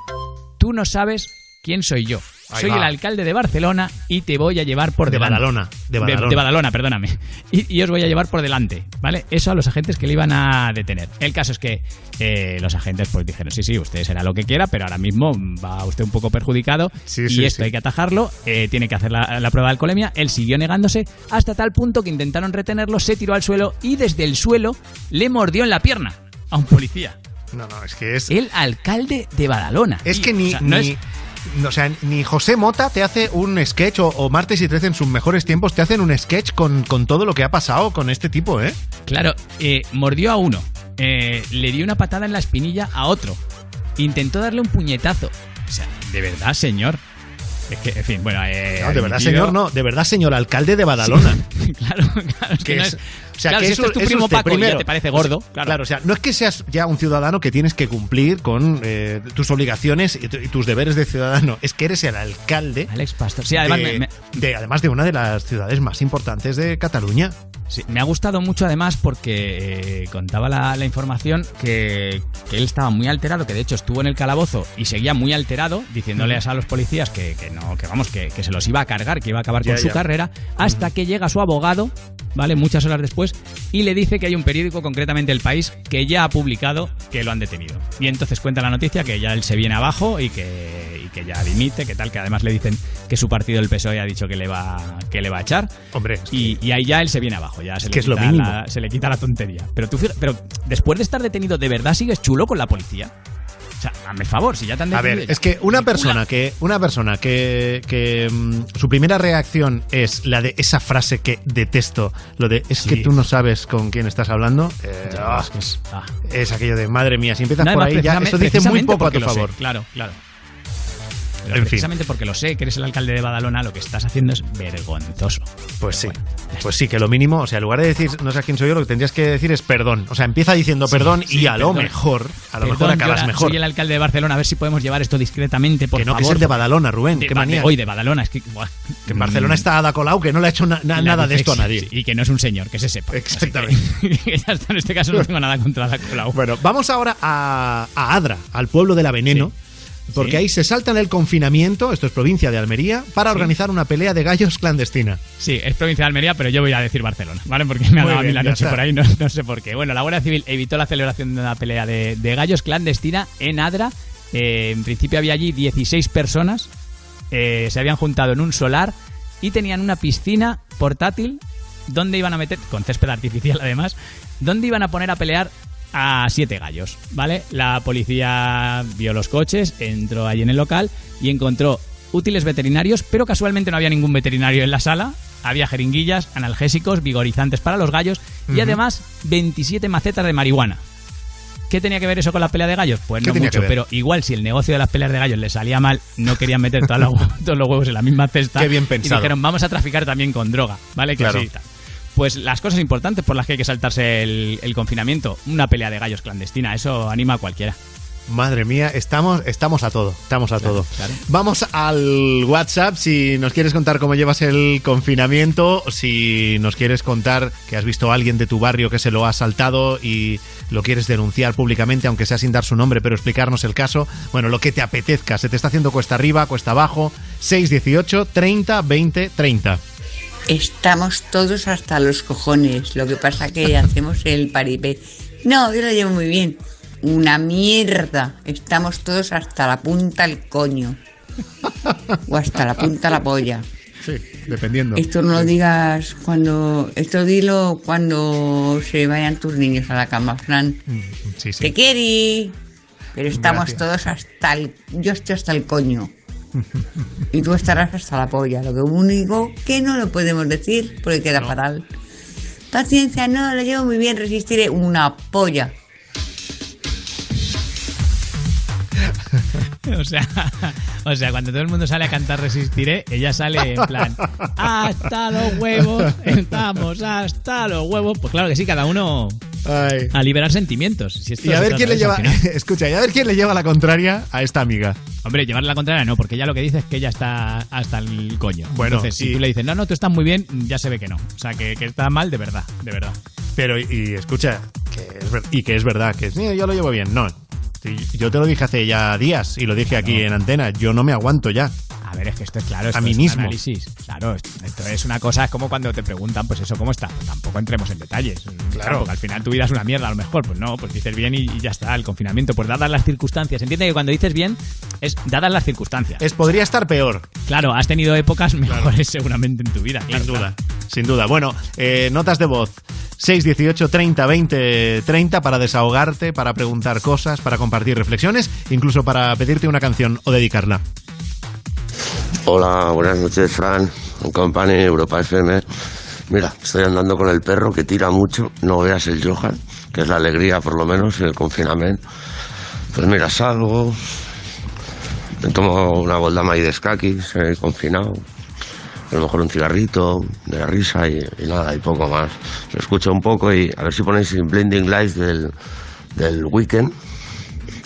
Tú no sabes quién soy yo. Ahí Soy va. el alcalde de Barcelona y te voy a llevar por De delante. Badalona, de Badalona. De, Badalona, perdóname. Y, y os voy a llevar por delante, ¿vale? Eso a los agentes que le iban a detener. El caso es que eh, los agentes pues dijeron, sí, sí, usted será lo que quiera, pero ahora mismo va usted un poco perjudicado y sí, esto sí. hay que atajarlo, eh, tiene que hacer la, la prueba de alcoholemia. Él siguió negándose hasta tal punto que intentaron retenerlo, se tiró al suelo y desde el suelo le mordió en la pierna a un policía. No, no, es que es. El alcalde de Badalona. Es Y, que ni. o sea, no ni- es- o sea, ni José Mota te hace un sketch o, Martes y 13 en sus mejores tiempos te hacen un sketch con, con todo lo que ha pasado con este tipo, ¿eh? Claro, eh, mordió a uno, eh, le dio una patada en la espinilla a otro, intentó darle un puñetazo. O sea, de verdad, señor. Es que, en fin, bueno. eh, No, de verdad, admitido- señor, no. De verdad, señor alcalde de Badalona. claro, claro, es que no es- o sea, claro, que si eso- este es tu primo usted, Paco y ya primero. te parece gordo, sea, claro. o sea, no es que seas ya un ciudadano que tienes que cumplir con eh, tus obligaciones y, tu- y tus deberes de ciudadano. Es que eres el alcalde. Alex Pastor. Sí, además de, me- me- de- además de una de las ciudades más importantes de Cataluña. Sí, me ha gustado mucho además porque eh, contaba la, la información que, que él estaba muy alterado, que de hecho estuvo en el calabozo y seguía muy alterado, diciéndoles a los policías que, que no, que vamos, que, que se los iba a cargar, que iba a acabar con su carrera, hasta que llega su abogado, ¿vale? Muchas horas después, y le dice que hay un periódico, concretamente El País, que ya ha publicado que lo han detenido. Y entonces cuenta la noticia que ya él se viene abajo y que, que ya dimite, que tal, que además le dicen que su partido, el PSOE, ha dicho que le va, que le va a echar. Hombre, y, y ahí ya él se viene abajo, ya se, le, que es lo quita la, se le quita la tontería. Pero tú, pero después de estar detenido, ¿de verdad sigues chulo con la policía? O sea, hazme favor, si ya te han A detenido. ver, ya. es que una persona que una persona que, que, mm, su primera reacción es la de esa frase que detesto, lo de es que tú no sabes con quién estás hablando. eh, Ya, ah, es que es- ah. es aquello de madre mía, si empiezas No, por además, ahí ya eso dice muy poco a tu sé, favor. Claro, claro. Pero En fin. precisamente porque lo sé, que eres el alcalde de Badalona, lo que estás haciendo es vergonzoso. Pues sí. Pues sí, que lo mínimo, o sea, en lugar de decir no sé quién soy yo, lo que tendrías que decir es perdón. O sea, empieza diciendo perdón sí, y a lo mejor, a lo Perdón, mejor acabas mejor. Soy el alcalde de Barcelona, a ver si podemos llevar esto discretamente, por Que no, que favor. es el de Badalona, Rubén, De qué manía. Hoy de Badalona, es que. buah. Que en Barcelona está Ada Colau, que no le ha hecho na- na- nada de esto a nadie. Y que no es un señor, que se sepa. Exactamente. Que- en este caso no tengo nada contra la Colau. Bueno, vamos ahora a, a Adra, al pueblo de la Veneno. Porque Sí. ahí se saltan el confinamiento, esto es provincia de Almería, para Sí. organizar una pelea de gallos clandestina. Sí, es provincia de Almería, pero yo voy a decir Barcelona, ¿vale? Porque me ha dado a mí bien, la noche está. por ahí, no, no sé por qué. Bueno, la Guardia Civil evitó la celebración de una pelea de, de gallos clandestina en Adra. Eh, en principio había allí 16 personas, eh, se habían juntado en un solar y tenían una piscina portátil donde iban a meter, con césped artificial además, donde iban a poner a pelear a siete gallos, ¿vale? La policía vio los coches, entró allí en el local y encontró útiles veterinarios, pero casualmente no había ningún veterinario en la sala. Había jeringuillas, analgésicos, vigorizantes para los gallos y además 27 macetas de marihuana. ¿Qué tenía que ver eso con la pelea de gallos? Pues ¿Qué no mucho, pero igual si el negocio de las peleas de gallos les salía mal, no querían meter todos los huevos en la misma cesta. Qué bien Y pensado. dijeron, vamos a traficar también con droga, ¿vale? Que Claro. sí. Pues las cosas importantes por las que hay que saltarse el, el confinamiento. Una pelea de gallos clandestina, eso anima a cualquiera. Madre mía, estamos, estamos a todo, estamos a todo. claro. Vamos al WhatsApp si nos quieres contar cómo llevas el confinamiento, si nos quieres contar que has visto a alguien de tu barrio que se lo ha saltado y lo quieres denunciar públicamente, aunque sea sin dar su nombre, pero explicarnos el caso. Bueno, lo que te apetezca, se te está haciendo cuesta arriba, cuesta abajo, 618 30 20 30. Estamos todos hasta los cojones. Lo que pasa que hacemos el paripé. No, yo lo llevo muy bien. Una mierda. Estamos todos hasta la punta del coño. O hasta la punta de la polla. Sí, dependiendo. Esto no lo digas cuando. Esto dilo cuando se vayan tus niños a la cama, Fran. Mm, Sí, sí. Te. Pero estamos Gracias. todos hasta el. Yo estoy hasta el coño. Y tú estarás hasta la polla. Lo que único que no lo podemos decir porque queda fatal. Paciencia, no, lo llevo muy bien, resistiré una polla. O sea, o sea, cuando todo el mundo sale a cantar Resistiré, ella sale en plan, hasta los huevos, estamos hasta los huevos. Pues claro que sí, cada uno a liberar sentimientos. Si esto Y a ver quién le lleva, escucha, y a ver quién le lleva la contraria a esta amiga. Hombre, llevarle la contraria no, porque ella lo que dice es que ella está hasta el coño. Bueno, Entonces, si y- tú le dices, no, no, tú estás muy bien, ya se ve que no. O sea, que, que está mal de verdad, de verdad. Pero, y, y escucha, que es ver- y que es verdad, que "Sí, yo lo llevo bien. No, yo te lo dije hace ya días y lo dije aquí en antena. Yo no me aguanto ya. Ver, es que esto es claro, esto a mí es un mismo. análisis. Claro, esto, es una cosa, es como cuando te preguntan, pues eso, ¿cómo está? Pues tampoco entremos en detalles. Claro. porque al final tu vida es una mierda, a lo mejor. Pues no, pues dices bien y, y ya está, el confinamiento. Pues dadas las circunstancias. Entiende que cuando dices bien, es dadas las circunstancias. Es, podría estar peor. Claro, has tenido épocas mejores seguramente en tu vida. Claro, sin duda, sin duda. Bueno, eh, notas de voz. 618 30 20 30 para desahogarte, para preguntar cosas, para compartir reflexiones, incluso para pedirte una canción o dedicarla. Hola, buenas noches, Fran, Company Europa FM. Mira, estoy andando con el perro que tira mucho, no veas el Johan, que es la alegría por lo menos en el confinamiento. Pues mira, salgo, me tomo una goldama ahí de escaquis, confinado, a lo mejor un cigarrito de la risa y, y nada, y poco más. Lo escucho un poco y a ver si ponéis el Blinding Lights del, del Weekend,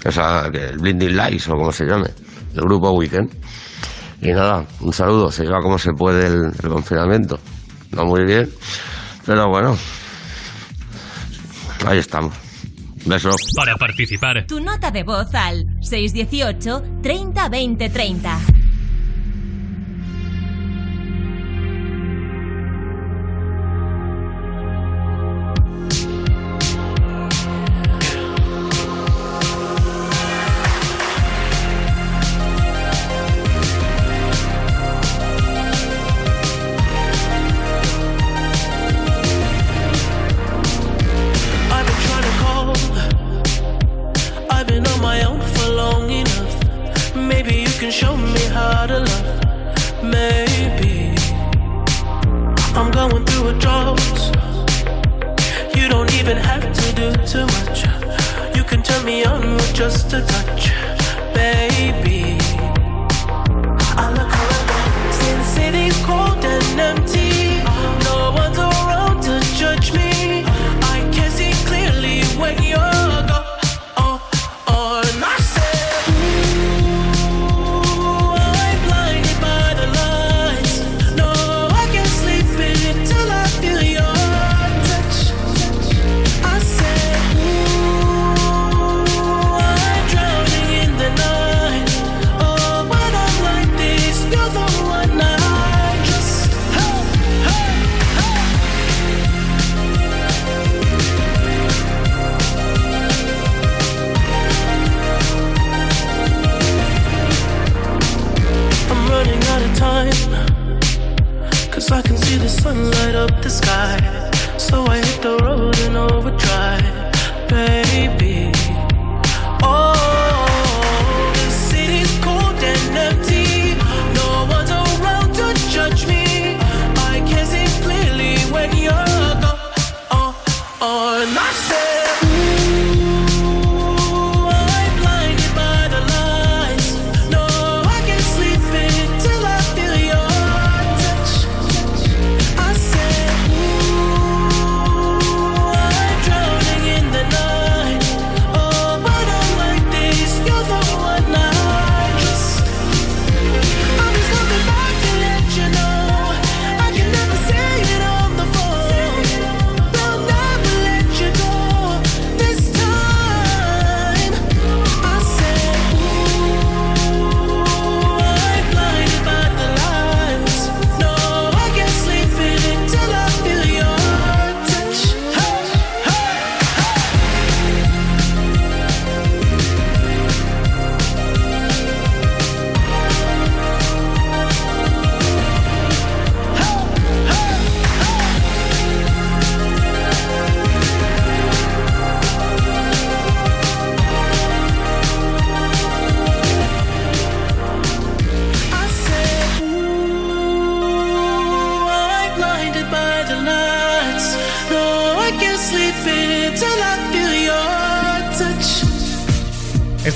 o sea, el Blinding Lights o como se llame, del grupo Weekend. Y nada, un saludo, se lleva como se puede el, el confinamiento. No muy bien, pero bueno, ahí estamos. Besos. Para participar, Tu nota de voz al 618 30 20 30.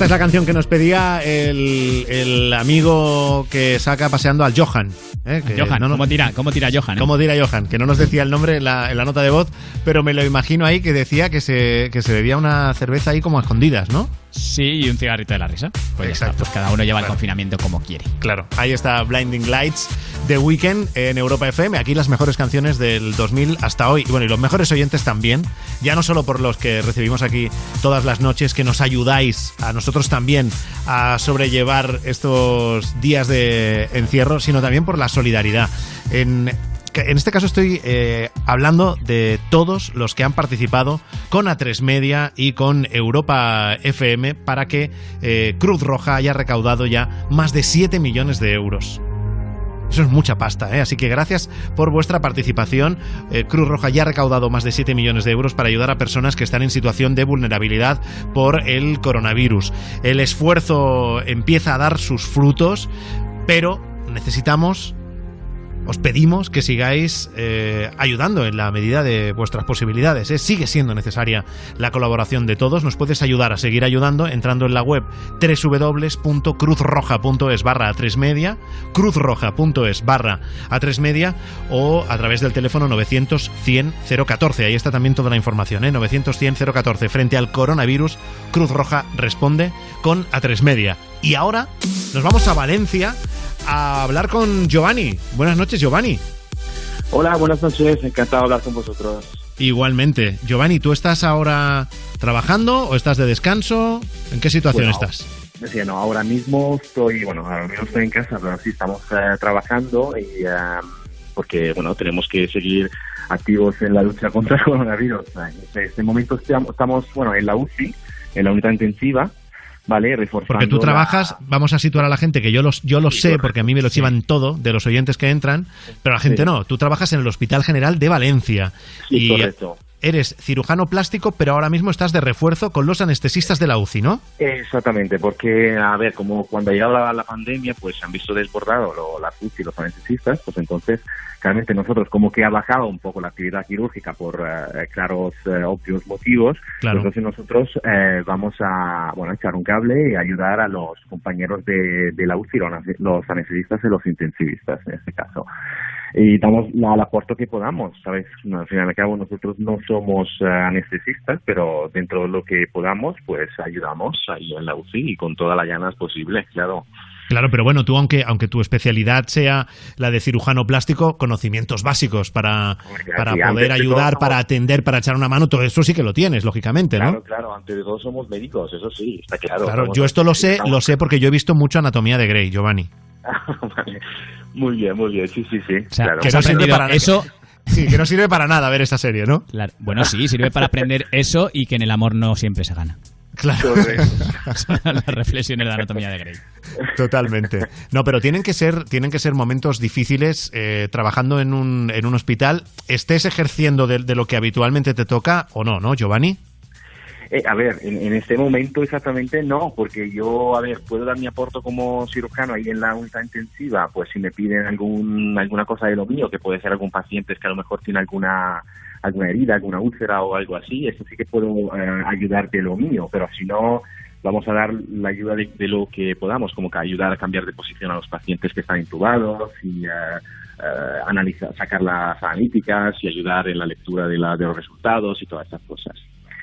Esta es la canción que nos pedía el, el amigo que saca paseando al Johan. ¿eh? Que Johan, no nos- ¿cómo tira, cómo tira Johan? eh? ¿Cómo tira Johan? Que no nos decía el nombre en la, en la nota de voz, pero me lo imagino ahí que decía que se, que se bebía una cerveza ahí como a escondidas, ¿no? Sí, y un cigarrito de la risa. Pues ya está, pues cada uno lleva el confinamiento como quiere. Claro, ahí está Blinding Lights de Weekend en Europa FM. Aquí las mejores canciones del 2000 hasta hoy. Y bueno, y los mejores oyentes también. Ya no solo por los que recibimos aquí todas las noches, que nos ayudáis a nosotros también a sobrellevar estos días de encierro, sino también por la solidaridad. En en este caso estoy eh, hablando de todos los que han participado con A3 Media y con Europa FM para que eh, Cruz Roja haya recaudado ya más de 7 millones de euros. Eso es mucha pasta, ¿eh? Así que gracias por vuestra participación. Eh, Cruz Roja ya ha recaudado más de 7 millones de euros para ayudar a personas que están en situación de vulnerabilidad por el coronavirus. El esfuerzo empieza a dar sus frutos, pero necesitamos os pedimos que sigáis eh, ayudando en la medida de vuestras posibilidades. ¿eh? Sigue siendo necesaria la colaboración de todos. Nos puedes ayudar a seguir ayudando entrando en la web www.cruzroja.es barra a3 media, cruzroja.es barra a3 media o a través del teléfono 900 100 014. Ahí está también toda la información. ¿eh? 900 100 014. Frente al coronavirus, Cruz Roja responde con a3 media. Y ahora nos vamos a Valencia a hablar con Giovanni. Buenas noches, Giovanni. Hola, buenas noches, encantado de hablar con vosotros. Igualmente. Giovanni, ¿tú estás ahora trabajando o estás de descanso? ¿En qué situación Bueno, estás? Decía, no, ahora mismo estoy, bueno, ahora mismo estoy en casa, pero sí estamos eh, trabajando y eh, porque, bueno, tenemos que seguir activos en la lucha contra el coronavirus. En este momento estamos, estamos, bueno, en la UCI, en la unidad intensiva, ¿vale? Reforzando Porque tú la- trabajas, vamos a situar a la gente, que yo, los, yo lo sé, porque a mí me lo chivan todo de los oyentes que entran, pero la gente Sí. no. Tú trabajas en el Hospital General de Valencia. Sí, y correcto. Eres cirujano plástico, pero ahora mismo estás de refuerzo con los anestesistas de la UCI, ¿no? Exactamente, porque, a ver, como cuando ha llegado la, la pandemia, pues se han visto desbordados lo- las UCI y los anestesistas, pues entonces, claramente nosotros, como que ha bajado un poco la actividad quirúrgica por eh, claros, eh, obvios motivos, Claro. entonces nosotros eh, vamos a, bueno, a echar un cable y ayudar a los compañeros de, de la UCI, los anestesistas y los intensivistas, en este caso. Y damos la- el aporte que podamos, ¿sabes? Al fin y al cabo nosotros no somos eh, anestesistas, pero dentro de lo que podamos, pues ayudamos ahí en la UCI y con todas las llanas posibles, claro. Claro, pero bueno, tú aunque, aunque tu especialidad sea la de cirujano plástico, conocimientos básicos para, para sí, poder ayudar, todo, para atender, para echar una mano, todo eso sí que lo tienes, lógicamente, ¿no? Claro, claro, antes de todo somos médicos, eso sí, está claro. Claro, yo esto lo sé, lo sé porque yo he visto mucho Anatomía de Grey, Giovanni. Vale. Muy bien, muy bien, sí, sí, sí. sea, claro. que has aprendido eso. Sí, que no sirve para nada ver esta serie, ¿no? Claro. Bueno, sí, sirve para aprender eso y que en el amor no siempre se gana. Claro. Las reflexiones de la anatomía de Grey. Totalmente. No, pero tienen que ser, tienen que ser momentos difíciles eh, trabajando en un, en un hospital. Estés ejerciendo de, de lo que habitualmente te toca o no, ¿no, Giovanni? Eh, a ver, en, en este momento exactamente no, porque yo, a ver, puedo dar mi aporte como cirujano ahí en la unidad intensiva, pues si me piden algún, alguna cosa de lo mío, que puede ser algún paciente que a lo mejor tiene alguna alguna herida, alguna úlcera o algo así, eso sí que puedo eh, ayudar de lo mío, pero si no, vamos a dar la ayuda de, de lo que podamos, como que ayudar a cambiar de posición a los pacientes que están intubados y eh, eh, analizar, sacar las analíticas y ayudar en la lectura de, la, de los resultados y todas estas cosas.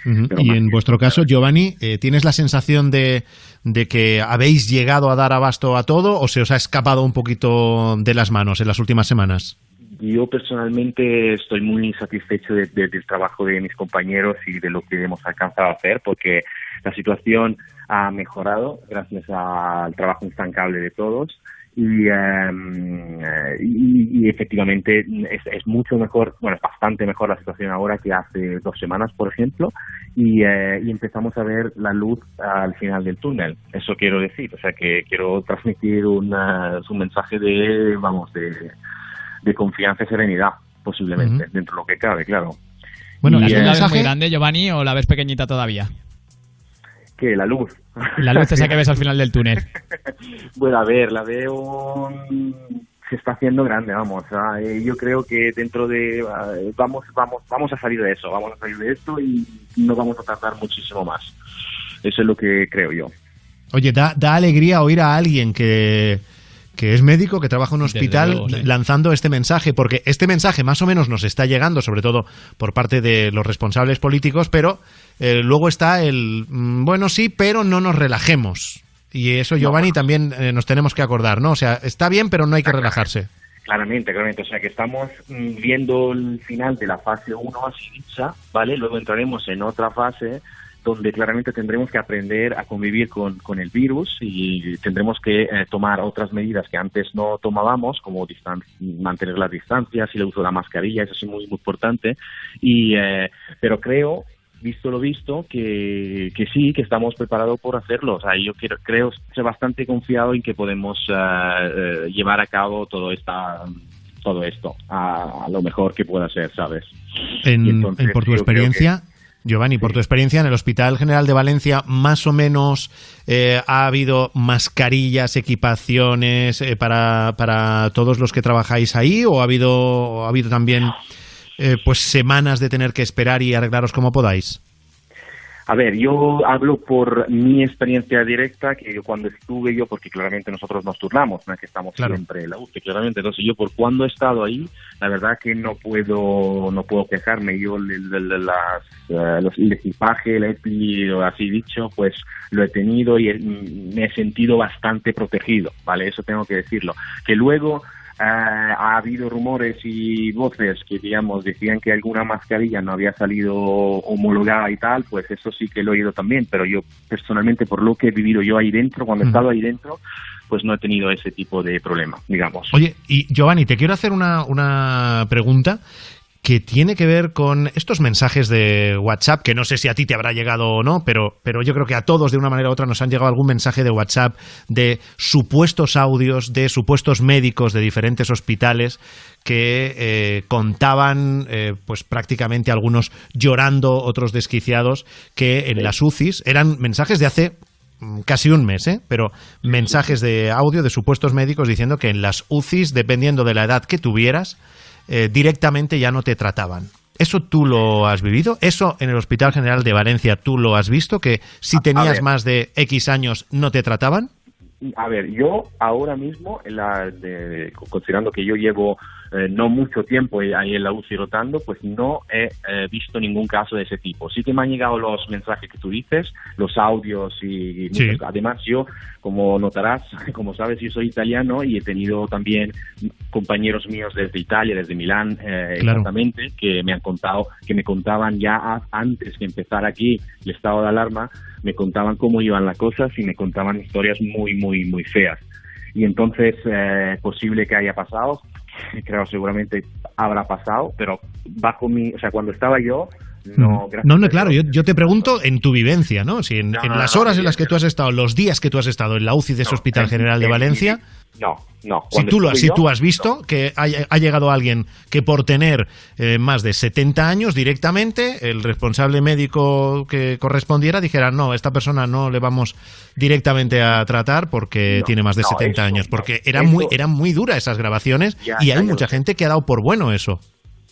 Y en vuestro caso, Giovanni, eh, ¿tienes la sensación de, de que habéis llegado a dar abasto a todo o se os ha escapado un poquito de las manos en las últimas semanas? Yo personalmente estoy muy satisfecho de- de- del trabajo de mis compañeros y de lo que hemos alcanzado a hacer porque la situación ha mejorado gracias al trabajo instancable de todos y, eh, y, y efectivamente es, es mucho mejor, bueno, es bastante mejor la situación ahora que hace dos semanas, por ejemplo, y, eh, y empezamos a ver la luz al final del túnel. Eso quiero decir, o sea que quiero transmitir una- un mensaje de, vamos, de, de confianza y serenidad, posiblemente, dentro de lo que cabe, claro. Bueno, ¿la luz eh, ves muy grande, Giovanni, o la ves pequeñita todavía? Que la luz. La luz esa que ves al final del túnel. Bueno, a ver, la veo se está haciendo grande, vamos. ah, eh, yo creo que dentro de ah, vamos, vamos, vamos a salir de eso, vamos a salir de esto y no vamos a tardar muchísimo más. Eso es lo que creo yo. Oye, da, da alegría oír a alguien que, que es médico, que trabaja en un hospital, luego, sí. lanzando este mensaje, porque este mensaje más o menos nos está llegando, sobre todo por parte de los responsables políticos, pero eh, luego está el, mm, bueno, sí, pero no nos relajemos. Y eso, Giovanni, también eh, nos tenemos que acordar, ¿no? O sea, está bien, pero no hay que relajarse. Claramente, claramente. O sea que estamos mm, viendo el final de la fase 1 así ¿vale? Luego entraremos en otra fase donde claramente tendremos que aprender a convivir con, con el virus y tendremos que eh, tomar otras medidas que antes no tomábamos, como mantener las distancias y el uso de la mascarilla, eso es muy, muy importante. Y, eh, pero creo visto lo visto, que, que sí, que estamos preparados por hacerlo. O sea, yo quiero, creo, estoy bastante confiado en que podemos eh, llevar a cabo todo esta todo esto a, a lo mejor que pueda ser, ¿sabes? En- Y entonces en- por tu experiencia, Giovanni, por tu experiencia en el Hospital General de Valencia, más o menos eh, ha habido mascarillas, equipaciones eh, para, para todos los que trabajáis ahí o ha habido, ha habido también eh, pues semanas de tener que esperar y arreglaros como podáis? A ver, yo hablo por mi experiencia directa, que yo cuando estuve yo, porque claramente nosotros nos turnamos, no es que estamos Claro. siempre en la UCI, claramente, entonces yo por cuando he estado ahí, la verdad que no puedo no puedo quejarme, yo el, el- las, eh, los- el equipaje, el EPI, así dicho, pues lo he tenido y me he sentido bastante protegido, ¿vale? Eso tengo que decirlo. Que luego ha habido rumores y voces que, digamos, decían que alguna mascarilla no había salido homologada y tal, pues eso sí que lo he oído también, pero yo personalmente, por lo que he vivido yo ahí dentro, cuando he estado ahí dentro, pues no he tenido ese tipo de problema, digamos. Oye, y Giovanni, te quiero hacer una, una pregunta que tiene que ver con estos mensajes de WhatsApp, que no sé si a ti te habrá llegado o no, pero, pero yo creo que a todos de una manera u otra nos han llegado algún mensaje de WhatsApp de supuestos audios de supuestos médicos de diferentes hospitales que eh, contaban, eh, pues prácticamente algunos llorando, otros desquiciados, que en las UCIs eran mensajes de hace mm, casi un mes, ¿eh? pero mensajes de audio de supuestos médicos diciendo que en las UCIs, dependiendo de la edad que tuvieras, eh, directamente ya no te trataban. ¿Eso tú lo has vivido? ¿Eso en el Hospital General de Valencia tú lo has visto? ¿Que si tenías más de X años no te trataban? A ver, yo ahora mismo, en la, de- considerando que yo llevo eh, no mucho tiempo ahí en la UCI rotando, pues no he eh, visto ningún caso de ese tipo. Sí que me han llegado los mensajes que tú dices, los audios y, y Sí. además yo, como notarás, como sabes, yo soy italiano y he tenido también compañeros míos desde Italia, desde Milán, eh, Claro. exactamente, que me han contado, que me contaban ya antes que empezara aquí el estado de alarma, me contaban cómo iban las cosas y me contaban historias muy, muy, muy feas. Y entonces, eh, posible que haya pasado, creo seguramente habrá pasado, pero bajo mi, o sea, cuando estaba yo, no, gracias No, no, Dios, claro, yo, yo te pregunto en tu vivencia, ¿no? Si en, No, en no, las no, horas en no, las que tú has estado, los días que tú has estado en la UCI de ese Hospital en- General de en- Valencia, No, no. si tú, lo, si yo, tú has visto que ha, ha llegado alguien que por tener eh, más de 70 años directamente, el responsable médico que correspondiera dijera, no, esta persona no le vamos directamente a tratar porque No, tiene más de no, 70 eso años, no. porque era Eso- muy, eran muy duras esas grabaciones Ya, y hay mucha gente que ha dado por bueno eso.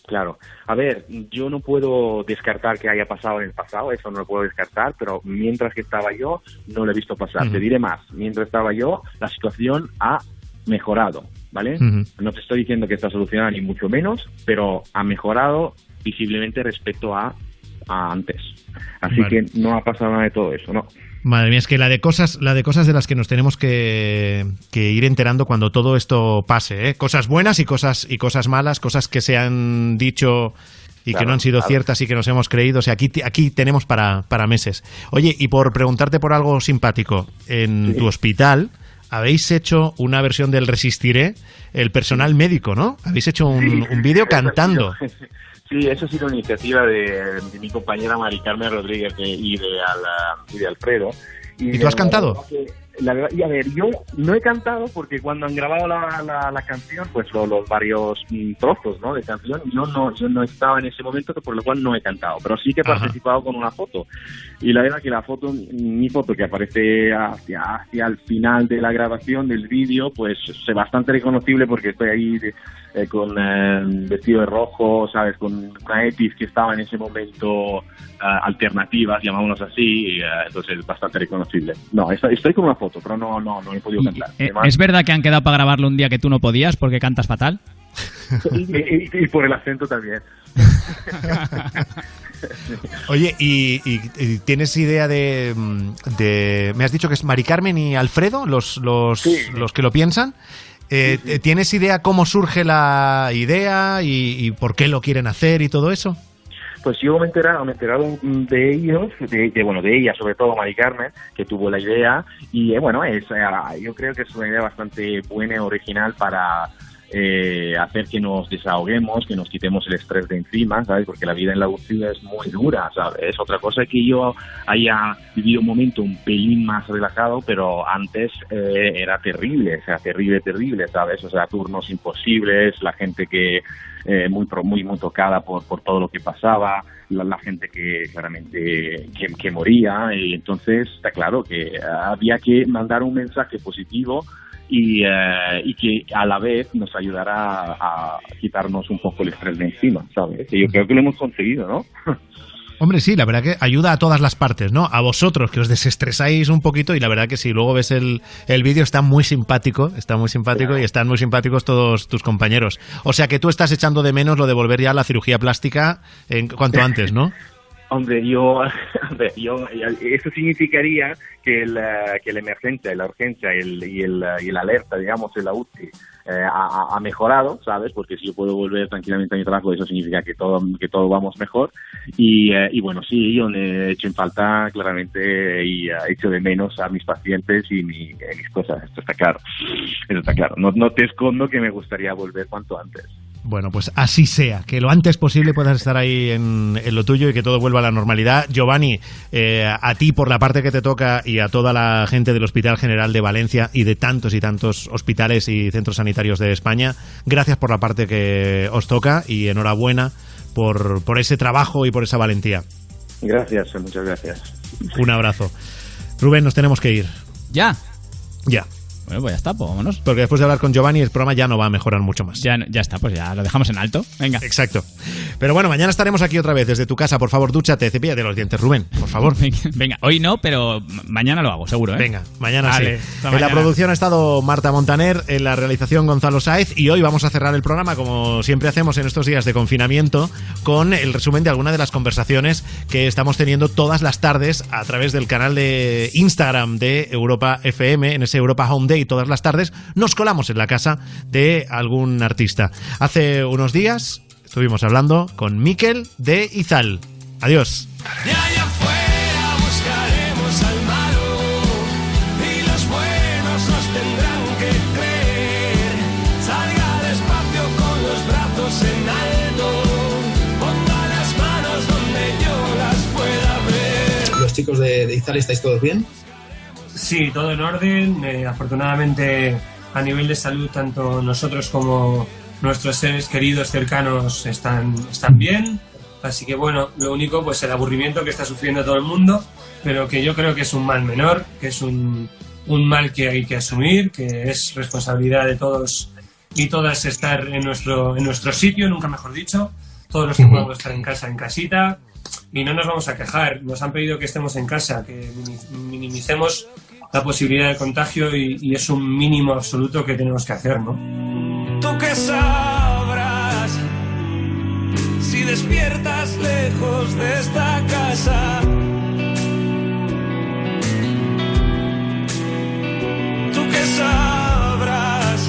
Claro. A ver, yo no puedo descartar que haya pasado en el pasado, eso no lo puedo descartar, pero mientras que estaba yo, no lo he visto pasar. Te diré más, mientras estaba yo, la situación ha mejorado, ¿vale? No te estoy diciendo que está solucionada ni mucho menos, pero ha mejorado visiblemente respecto a, a antes. Así Vale. que no ha pasado nada de todo eso, ¿no? Madre mía, es que la de cosas, la de cosas de las que nos tenemos que, que ir enterando cuando todo esto pase, ¿eh? Cosas buenas y cosas y cosas malas, cosas que se han dicho y que no han sido claro. ciertas y que nos hemos creído. O sea, aquí, aquí tenemos para, para meses. Oye, y por preguntarte por algo simpático, en tu hospital habéis hecho una versión del Resistiré, el personal médico, ¿no? Habéis hecho un, Sí. un vídeo cantando. Sí, eso ha sido una iniciativa de, de mi compañera Mari Carmen Rodríguez de- y, de, Ala- y de Alfredo. ¿Y tú has cantado? que- la verdad- y a ver, yo no he cantado porque cuando han grabado la, la, la canción, pues lo- los varios mm, trozos ¿no? de canción, yo no, yo no estaba en ese momento, por lo cual no he cantado, pero sí que he Ajá. participado con una foto. Y la verdad que la foto, mi foto que aparece hacia, hacia el final de la grabación del vídeo, pues es bastante reconocible porque estoy ahí de- eh, con eh, vestido de rojo, ¿sabes? Con una EPIs que estaba en ese momento eh, alternativas, llamámonos así, y, eh, entonces es bastante reconocible. No, estoy, estoy con una foto, pero no, no, no he podido cantar. Eh, Además- ¿Es verdad que han quedado para grabarlo un día que tú no podías porque cantas fatal? y, y- y por el acento también. Oye, y, y- y tienes idea de, mm, de- Me has dicho que es Mari Carmen y Alfredo los, los, los que lo piensan. Eh, ¿Tienes idea cómo surge la idea y, y por qué lo quieren hacer y todo eso? Pues yo me he enterado, me he enterado de ellos, de, de, bueno, de ella, sobre todo Mari Carmen, que tuvo la idea, y eh, bueno, es, eh, yo creo que es una idea bastante buena y original para eh, hacer que nos desahoguemos, que nos quitemos el estrés de encima, ¿sabes? Porque la vida en la UCI es muy dura, ¿sabes? Otra cosa es que yo haya vivido un momento un pelín más relajado, pero antes eh, era terrible, o sea, terrible, terrible, ¿sabes? O sea, turnos imposibles, la gente que eh, muy, muy, muy tocada por, por todo lo que pasaba, la, la gente que claramente que, moría, y entonces está claro que había que mandar un mensaje positivo y, eh, y que a la vez nos ayudará a, a quitarnos un poco el estrés de encima, ¿sabes? Y yo creo que lo hemos conseguido, ¿no? Hombre, sí, la verdad que ayuda a todas las partes, ¿no? A vosotros, que os desestresáis un poquito y la verdad que si luego ves el, el vídeo está muy simpático, está muy simpático y están muy simpáticos todos tus compañeros. O sea que tú estás echando de menos lo de volver ya a la cirugía plástica en cuanto antes, ¿no? Hombre, yo, hombre, yo, eso significaría que, el, que la emergencia, la urgencia y el, y el, y el alerta, digamos, de la UCI eh, ha, mejorado, ¿sabes? Porque si yo puedo volver tranquilamente a mi trabajo, eso significa que todo, que todo vamos mejor. Y, eh, y bueno, sí, yo me he hecho en falta claramente y he hecho de menos a mis pacientes y mi- mis cosas, esto está claro. Eso está claro. No, no te escondo que me gustaría volver cuanto antes. Bueno, pues así sea, que lo antes posible puedas estar ahí en, en lo tuyo y que todo vuelva a la normalidad. Giovanni, eh, a ti por la parte que te toca y a toda la gente del Hospital General de Valencia y de tantos y tantos hospitales y centros sanitarios de España, gracias por la parte que os toca y enhorabuena por, por ese trabajo y por esa valentía. Gracias, muchas gracias. Un abrazo. Rubén, nos tenemos que ir. ¿Ya? Ya. Bueno, pues ya está, pues vámonos. Porque después de hablar con Giovanni, el programa ya no va a mejorar mucho más. Ya, ya está, pues ya lo dejamos en alto. Venga. Exacto. Pero bueno, mañana estaremos aquí otra vez desde tu casa. Por favor, dúchate, cepíllate los dientes, Rubén. Por favor. Venga, hoy no, pero ma- mañana lo hago, seguro, ¿eh? Venga, mañana Vale, sí. En la producción ha estado Marta Montaner, en la realización Gonzalo Sáez y hoy vamos a cerrar el programa como siempre hacemos en estos días de confinamiento con el resumen de alguna de las conversaciones que estamos teniendo todas las tardes a través del canal de Instagram de Europa FM, en ese Europa Home Day todas las tardes nos colamos en la casa de algún artista. Hace unos días estuvimos hablando con Miquel de Izal. Adiós. De allá afuera buscaremos al malo y los buenos nos tendrán que creer. Salga despacio con los brazos en alto, ponga las manos donde yo las pueda ver. Los chicos de, de Izal, ¿estáis todos bien? Sí, todo en orden. Eh, afortunadamente, a nivel de salud, tanto nosotros como nuestros seres queridos cercanos están, están bien. Así que bueno, lo único, pues el aburrimiento que está sufriendo todo el mundo, pero que yo creo que es un mal menor, que es un, un mal que hay que asumir, que es responsabilidad de todos y todas estar en nuestro, en nuestro sitio, nunca mejor dicho. Todos los que podamos estar en casa, en casita. Y no nos vamos a quejar. Nos han pedido que estemos en casa, que mini- minimicemos la posibilidad de contagio y, y es un mínimo absoluto que tenemos que hacer, ¿no? Tú que sabrás si despiertas lejos de esta casa. Tú que sabrás.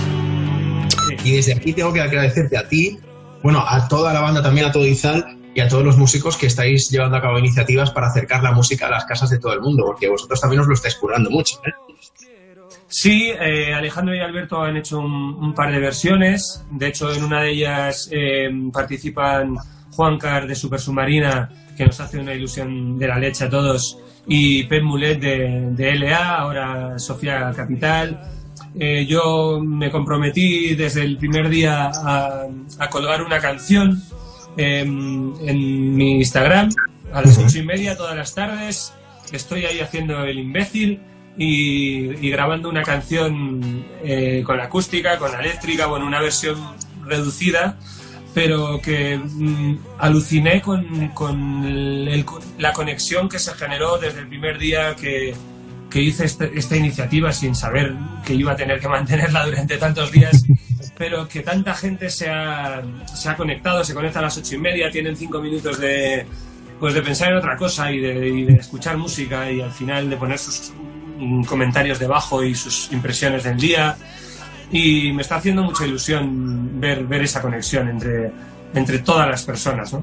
Y desde aquí tengo que agradecerte a ti, bueno, a toda la banda, también a todo Izal y a todos los músicos que estáis llevando a cabo iniciativas para acercar la música a las casas de todo el mundo, porque vosotros también os lo estáis currando mucho. ¿eh? Sí, eh, Alejandro y Alberto han hecho un, par de versiones. De hecho, en una de ellas eh, participan Juan Car de Super Submarina, que nos hace una ilusión de la leche a todos, y Pep Mulet de, de LA, ahora Sofía Capital. Eh, yo me comprometí desde el primer día a, a colgar una canción eh, en mi Instagram a las ocho y media todas las tardes. Estoy ahí haciendo el imbécil y, y grabando una canción eh, con acústica, con eléctrica, bueno, una versión reducida, pero que mm, aluciné con, con el- la conexión que se generó desde el primer día que, que hice este- esta iniciativa sin saber que iba a tener que mantenerla durante tantos días, pero que tanta gente se ha, se ha conectado, se conecta a las ocho y media, tienen cinco minutos de, pues de pensar en otra cosa y de, y de escuchar música y al final de poner sus comentarios debajo y sus impresiones del día. Y me está haciendo mucha ilusión ver, ver esa conexión entre, entre todas las personas. ¿no?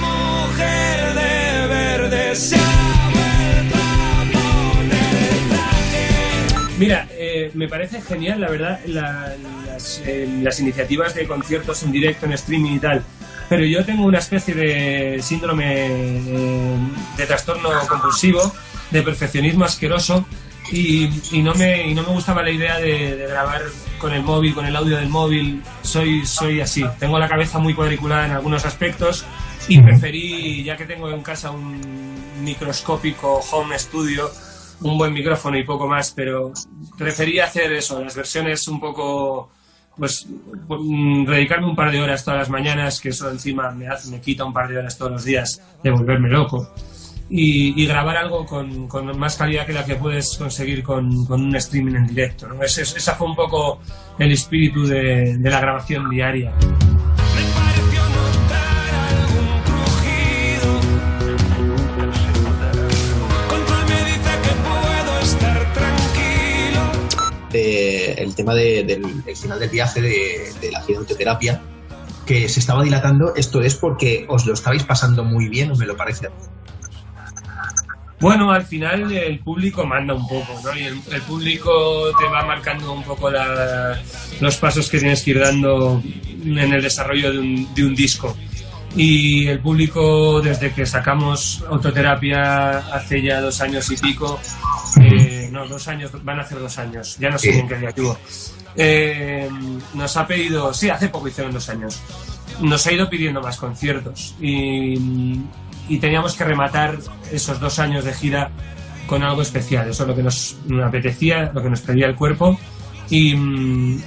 Mujer de verde se ha a poner el Mira, eh, me parece genial, la verdad, la- las, eh, las iniciativas de conciertos en directo, en streaming y tal. Pero yo tengo una especie de síndrome eh, de trastorno compulsivo, de perfeccionismo asqueroso, y, y no, me, y no me gustaba la idea de, de grabar con el móvil, con el audio del móvil. Soy, soy así. Tengo la cabeza muy cuadriculada en algunos aspectos y preferí, ya que tengo en casa un microscópico home studio, un buen micrófono y poco más, pero preferí hacer eso, las versiones un poco, pues, mm, dedicarme un par de horas todas las mañanas, que eso encima me hace, me quita un par de horas todos los días de volverme loco. Y, grabar algo con, con más calidad que la que puedes conseguir con, con un streaming en directo. ¿no? Ese, esa fue un poco el espíritu de la grabación diaria. Eh, el tema de- del el final del viaje de, de la gigantoterapia, que se estaba dilatando, ¿esto es porque os lo estabais pasando muy bien me lo parece? Bueno, al final el público manda un poco. Y el, el público te va marcando un poco la- los pasos que tienes que ir dando en el desarrollo de un, de un disco. Y el público, desde que sacamos autoterapia hace ya dos años y pico, eh, no, dos años, van a hacer dos años, ya no sé Sí. ni en qué día tuvo, eh, nos ha pedido, sí, hace poco hicieron dos años, nos ha ido pidiendo más conciertos y, y teníamos que rematar esos dos años de gira con algo especial. Eso es lo que nos apetecía, lo que nos pedía el cuerpo. Y,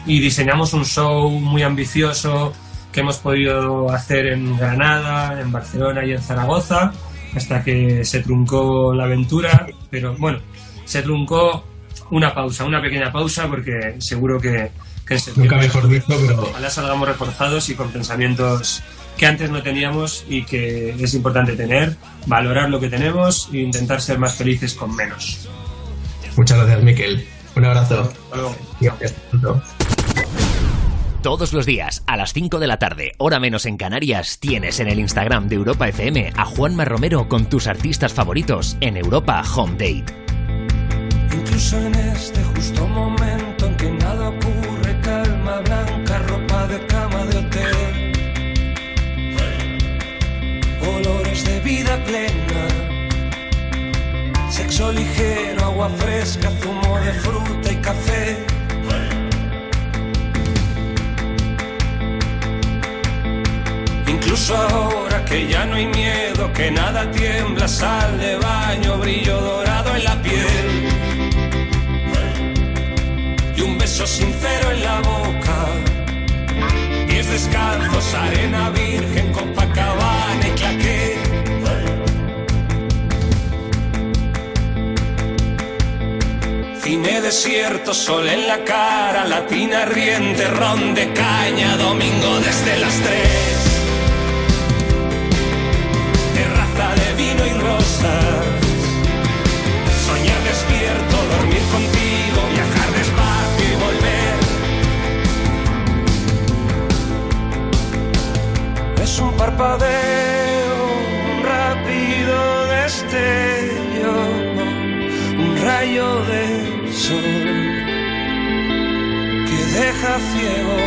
y diseñamos un show muy ambicioso que hemos podido hacer en Granada, en Barcelona y en Zaragoza, hasta que se truncó la aventura. Pero bueno, se truncó una pausa, una pequeña pausa, porque seguro que, que en septiembre- Nunca mejor dicho, pero Ojalá salgamos reforzados y con pensamientos que antes no teníamos y que es importante tener, valorar lo que tenemos e intentar ser más felices con menos. muchas gracias, Miquel. Un abrazo. Hasta luego. Todos los días, a las 5 de la tarde, hora menos en Canarias, tienes en el Instagram de Europa FM a Juanma Romero con tus artistas favoritos en Europa Home Date. Incluso en este justo momento en que nada ocurre, calma blanca, ropa de cama de hotel. Olores de vida plena, sexo ligero, agua fresca, zumo de fruta y café. Incluso ahora que ya no hay miedo, que nada tiembla, sal de baño, brillo dorado en la piel sincero en la boca. Pies descalzos, arena virgen, Copacabana y claqué. Cine desierto, sol en la cara, latina riente, ron de caña, domingo desde las tres. Terraza de vino y rosas. Parpadeo, un rápido destello, un rayo de sol que deja ciego.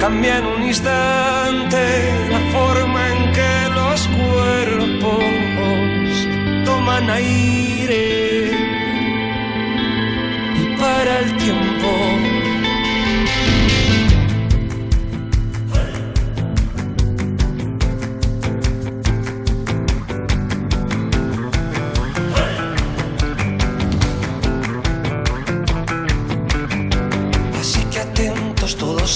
Cambia en un instante la forma en que los cuerpos toman aire y para el tiempo.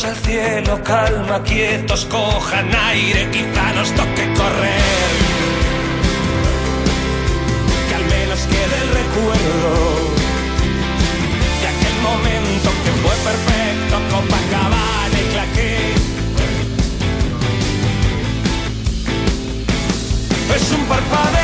Al cielo, calma, quietos, cojan aire, quizá nos toque correr. Que al menos quede el recuerdo de aquel momento que fue perfecto, Copacabana y claqué. Es un parpadeo,